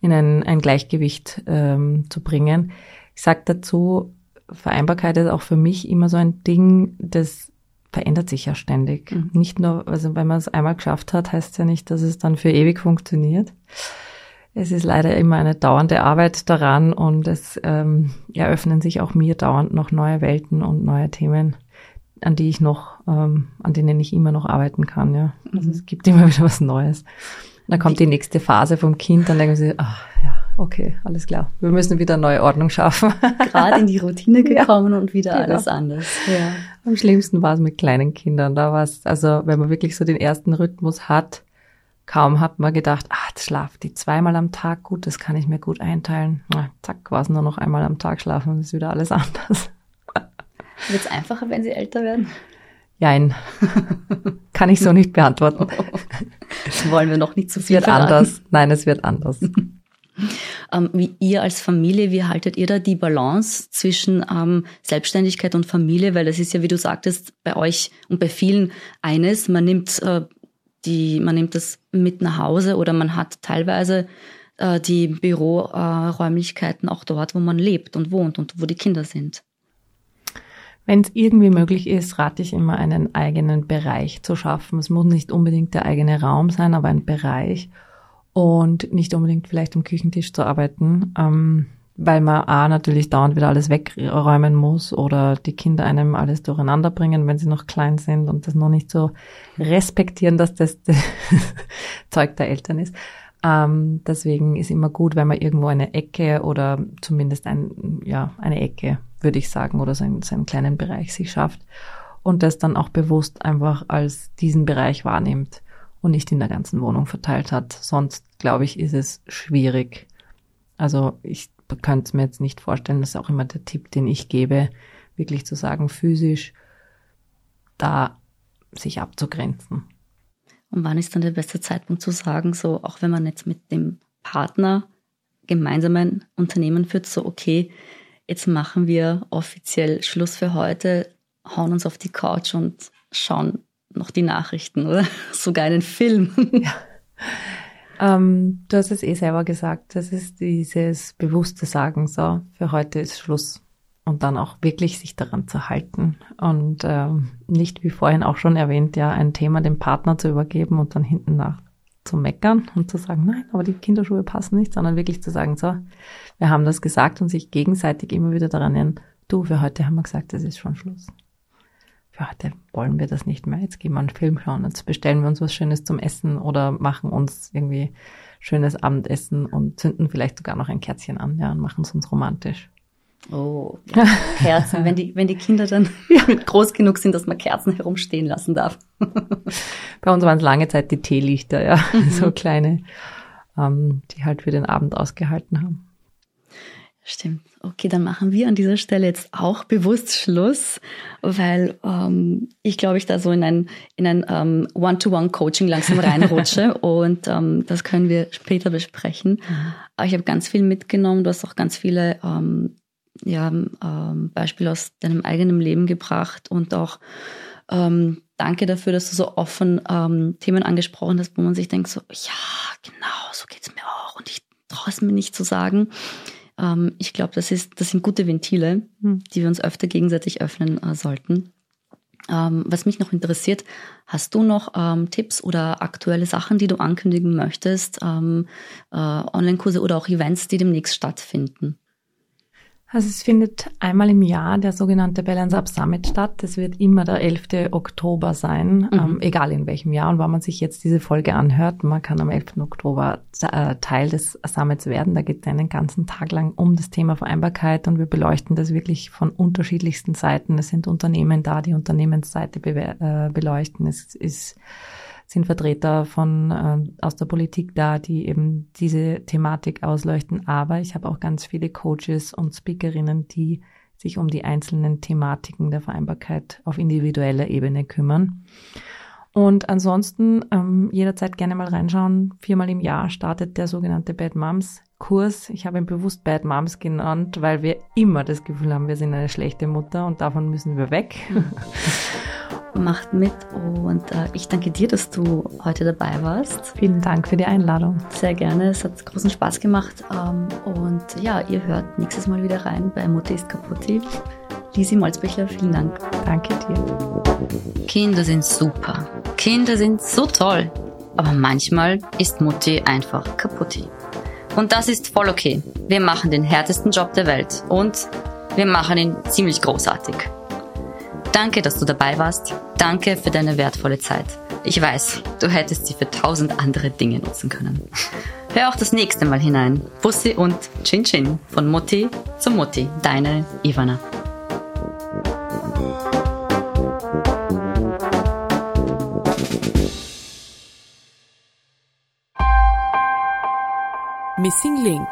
in ein, ein Gleichgewicht ähm, zu bringen. Ich sage dazu, Vereinbarkeit ist auch für mich immer so ein Ding, das verändert sich ja ständig. Mhm. Nicht nur, also wenn man es einmal geschafft hat, heißt es ja nicht, dass es dann für ewig funktioniert es ist leider immer eine dauernde Arbeit daran und es ähm, eröffnen sich auch mir dauernd noch neue Welten und neue Themen, an die ich noch, ähm, an denen ich immer noch arbeiten kann. Ja, also mhm. es gibt immer wieder was Neues. Dann kommt die nächste Phase vom Kind, dann denken sie, ach ja, okay, alles klar. Wir müssen wieder neue Ordnung schaffen. Gerade in die Routine gekommen ja, und wieder genau. alles anders. Ja. Am schlimmsten war es mit kleinen Kindern. Da war es, also wenn man wirklich so den ersten Rhythmus hat, Kaum hat man gedacht, ah, jetzt schlaft die zweimal am Tag gut, das kann ich mir gut einteilen. Na, zack, war es nur noch einmal am Tag schlafen und ist wieder alles anders. Wird es einfacher, wenn sie älter werden? Nein, kann ich so nicht beantworten. Das wollen wir noch nicht zu so viel Es wird verraten. anders. Nein, es wird anders. Ähm, wie ihr als Familie, wie haltet ihr da die Balance zwischen ähm, Selbstständigkeit und Familie? Weil das ist ja, wie du sagtest, bei euch und bei vielen eines. Man nimmt äh, die, man nimmt das mit nach Hause oder man hat teilweise äh, die Büroräumlichkeiten äh, auch dort, wo man lebt und wohnt und wo die Kinder sind. Wenn es irgendwie möglich ist, rate ich immer, einen eigenen Bereich zu schaffen. Es muss nicht unbedingt der eigene Raum sein, aber ein Bereich und nicht unbedingt vielleicht am Küchentisch zu arbeiten. Ähm, weil man A natürlich dauernd wieder alles wegräumen muss oder die Kinder einem alles durcheinander bringen, wenn sie noch klein sind und das noch nicht so respektieren, dass das, das Zeug der Eltern ist. Ähm, deswegen ist immer gut, wenn man irgendwo eine Ecke oder zumindest ein, ja, eine Ecke, würde ich sagen, oder so einen, so einen kleinen Bereich sich schafft und das dann auch bewusst einfach als diesen Bereich wahrnimmt und nicht in der ganzen Wohnung verteilt hat. Sonst, glaube ich, ist es schwierig. Also ich kann es mir jetzt nicht vorstellen, das ist auch immer der Tipp, den ich gebe, wirklich zu sagen, physisch da sich abzugrenzen. Und wann ist dann der beste Zeitpunkt zu sagen, so auch wenn man jetzt mit dem Partner gemeinsam ein Unternehmen führt, so okay, jetzt machen wir offiziell Schluss für heute, hauen uns auf die Couch und schauen noch die Nachrichten oder sogar einen Film. Ja. Ähm, du hast es eh selber gesagt, das ist dieses bewusste Sagen, so, für heute ist Schluss. und dann auch wirklich sich daran zu halten und äh, nicht, wie vorhin auch schon erwähnt, ja, ein Thema dem Partner zu übergeben und dann hinten nach zu meckern und zu sagen, nein, aber die Kinderschuhe passen nicht, sondern wirklich zu sagen, so, wir haben das gesagt und sich gegenseitig immer wieder daran erinnern, du, für heute haben wir gesagt, es ist schon Schluss. Heute wollen wir das nicht mehr, jetzt gehen wir einen Film schauen, jetzt bestellen wir uns was Schönes zum Essen oder machen uns irgendwie schönes Abendessen und zünden vielleicht sogar noch ein Kerzchen an, ja, und machen es uns romantisch. Oh, ja. Kerzen, wenn die, wenn die Kinder dann ja. groß genug sind, dass man Kerzen herumstehen lassen darf. Bei uns waren es lange Zeit die Teelichter, ja, mhm. so kleine, ähm, die halt für den Abend ausgehalten haben. Stimmt. Okay, dann machen wir an dieser Stelle jetzt auch bewusst Schluss, weil ähm, ich glaube, ich da so in ein, in ein ähm, One-to-One-Coaching langsam reinrutsche und ähm, das können wir später besprechen. Aber ich habe ganz viel mitgenommen. Du hast auch ganz viele ähm, ja, ähm, Beispiele aus deinem eigenen Leben gebracht und auch ähm, danke dafür, dass du so offen ähm, Themen angesprochen hast, wo man sich denkt, so, ja, genau, so geht's mir auch und ich traue es mir nicht zu sagen. Ähm, ich glaube, das, das sind gute Ventile, hm. die wir uns öfter gegenseitig öffnen äh, sollten. Ähm, was mich noch interessiert, hast du noch ähm, Tipps oder aktuelle Sachen, die du ankündigen möchtest, ähm, äh, Online-Kurse oder auch Events, die demnächst stattfinden? Also es findet einmal im Jahr der sogenannte Balance Up Summit statt. Das wird immer der 11. Oktober sein, mhm. ähm, egal in welchem Jahr und wann man sich jetzt diese Folge anhört. Man kann am 11. Oktober äh, Teil des Summits werden. Da geht es einen ganzen Tag lang um das Thema Vereinbarkeit und wir beleuchten das wirklich von unterschiedlichsten Seiten. Es sind Unternehmen da, die Unternehmensseite be äh, beleuchten. Es ist sind Vertreter von äh, aus der Politik da, die eben diese Thematik ausleuchten. Aber ich habe auch ganz viele Coaches und Speakerinnen, die sich um die einzelnen Thematiken der Vereinbarkeit auf individueller Ebene kümmern. Und ansonsten ähm, jederzeit gerne mal reinschauen. Viermal im Jahr startet der sogenannte Bad Moms Kurs. Ich habe ihn bewusst Bad Moms genannt, weil wir immer das Gefühl haben, wir sind eine schlechte Mutter und davon müssen wir weg. macht mit und äh, ich danke dir, dass du heute dabei warst. Vielen Dank für die Einladung. Sehr gerne, es hat großen Spaß gemacht ähm, und ja, ihr hört nächstes Mal wieder rein bei Mutti ist kaputti. Lisi Molzbüchler, vielen Dank. Danke dir. Kinder sind super. Kinder sind so toll. Aber manchmal ist Mutti einfach kaputti. Und das ist voll okay. Wir machen den härtesten Job der Welt und wir machen ihn ziemlich großartig. Danke, dass du dabei warst. Danke für deine wertvolle Zeit. Ich weiß, du hättest sie für tausend andere Dinge nutzen können. Hör auch das nächste Mal hinein. Bussi und Chin Chin von Mutti zu Mutti. Deine Ivana. Missing Link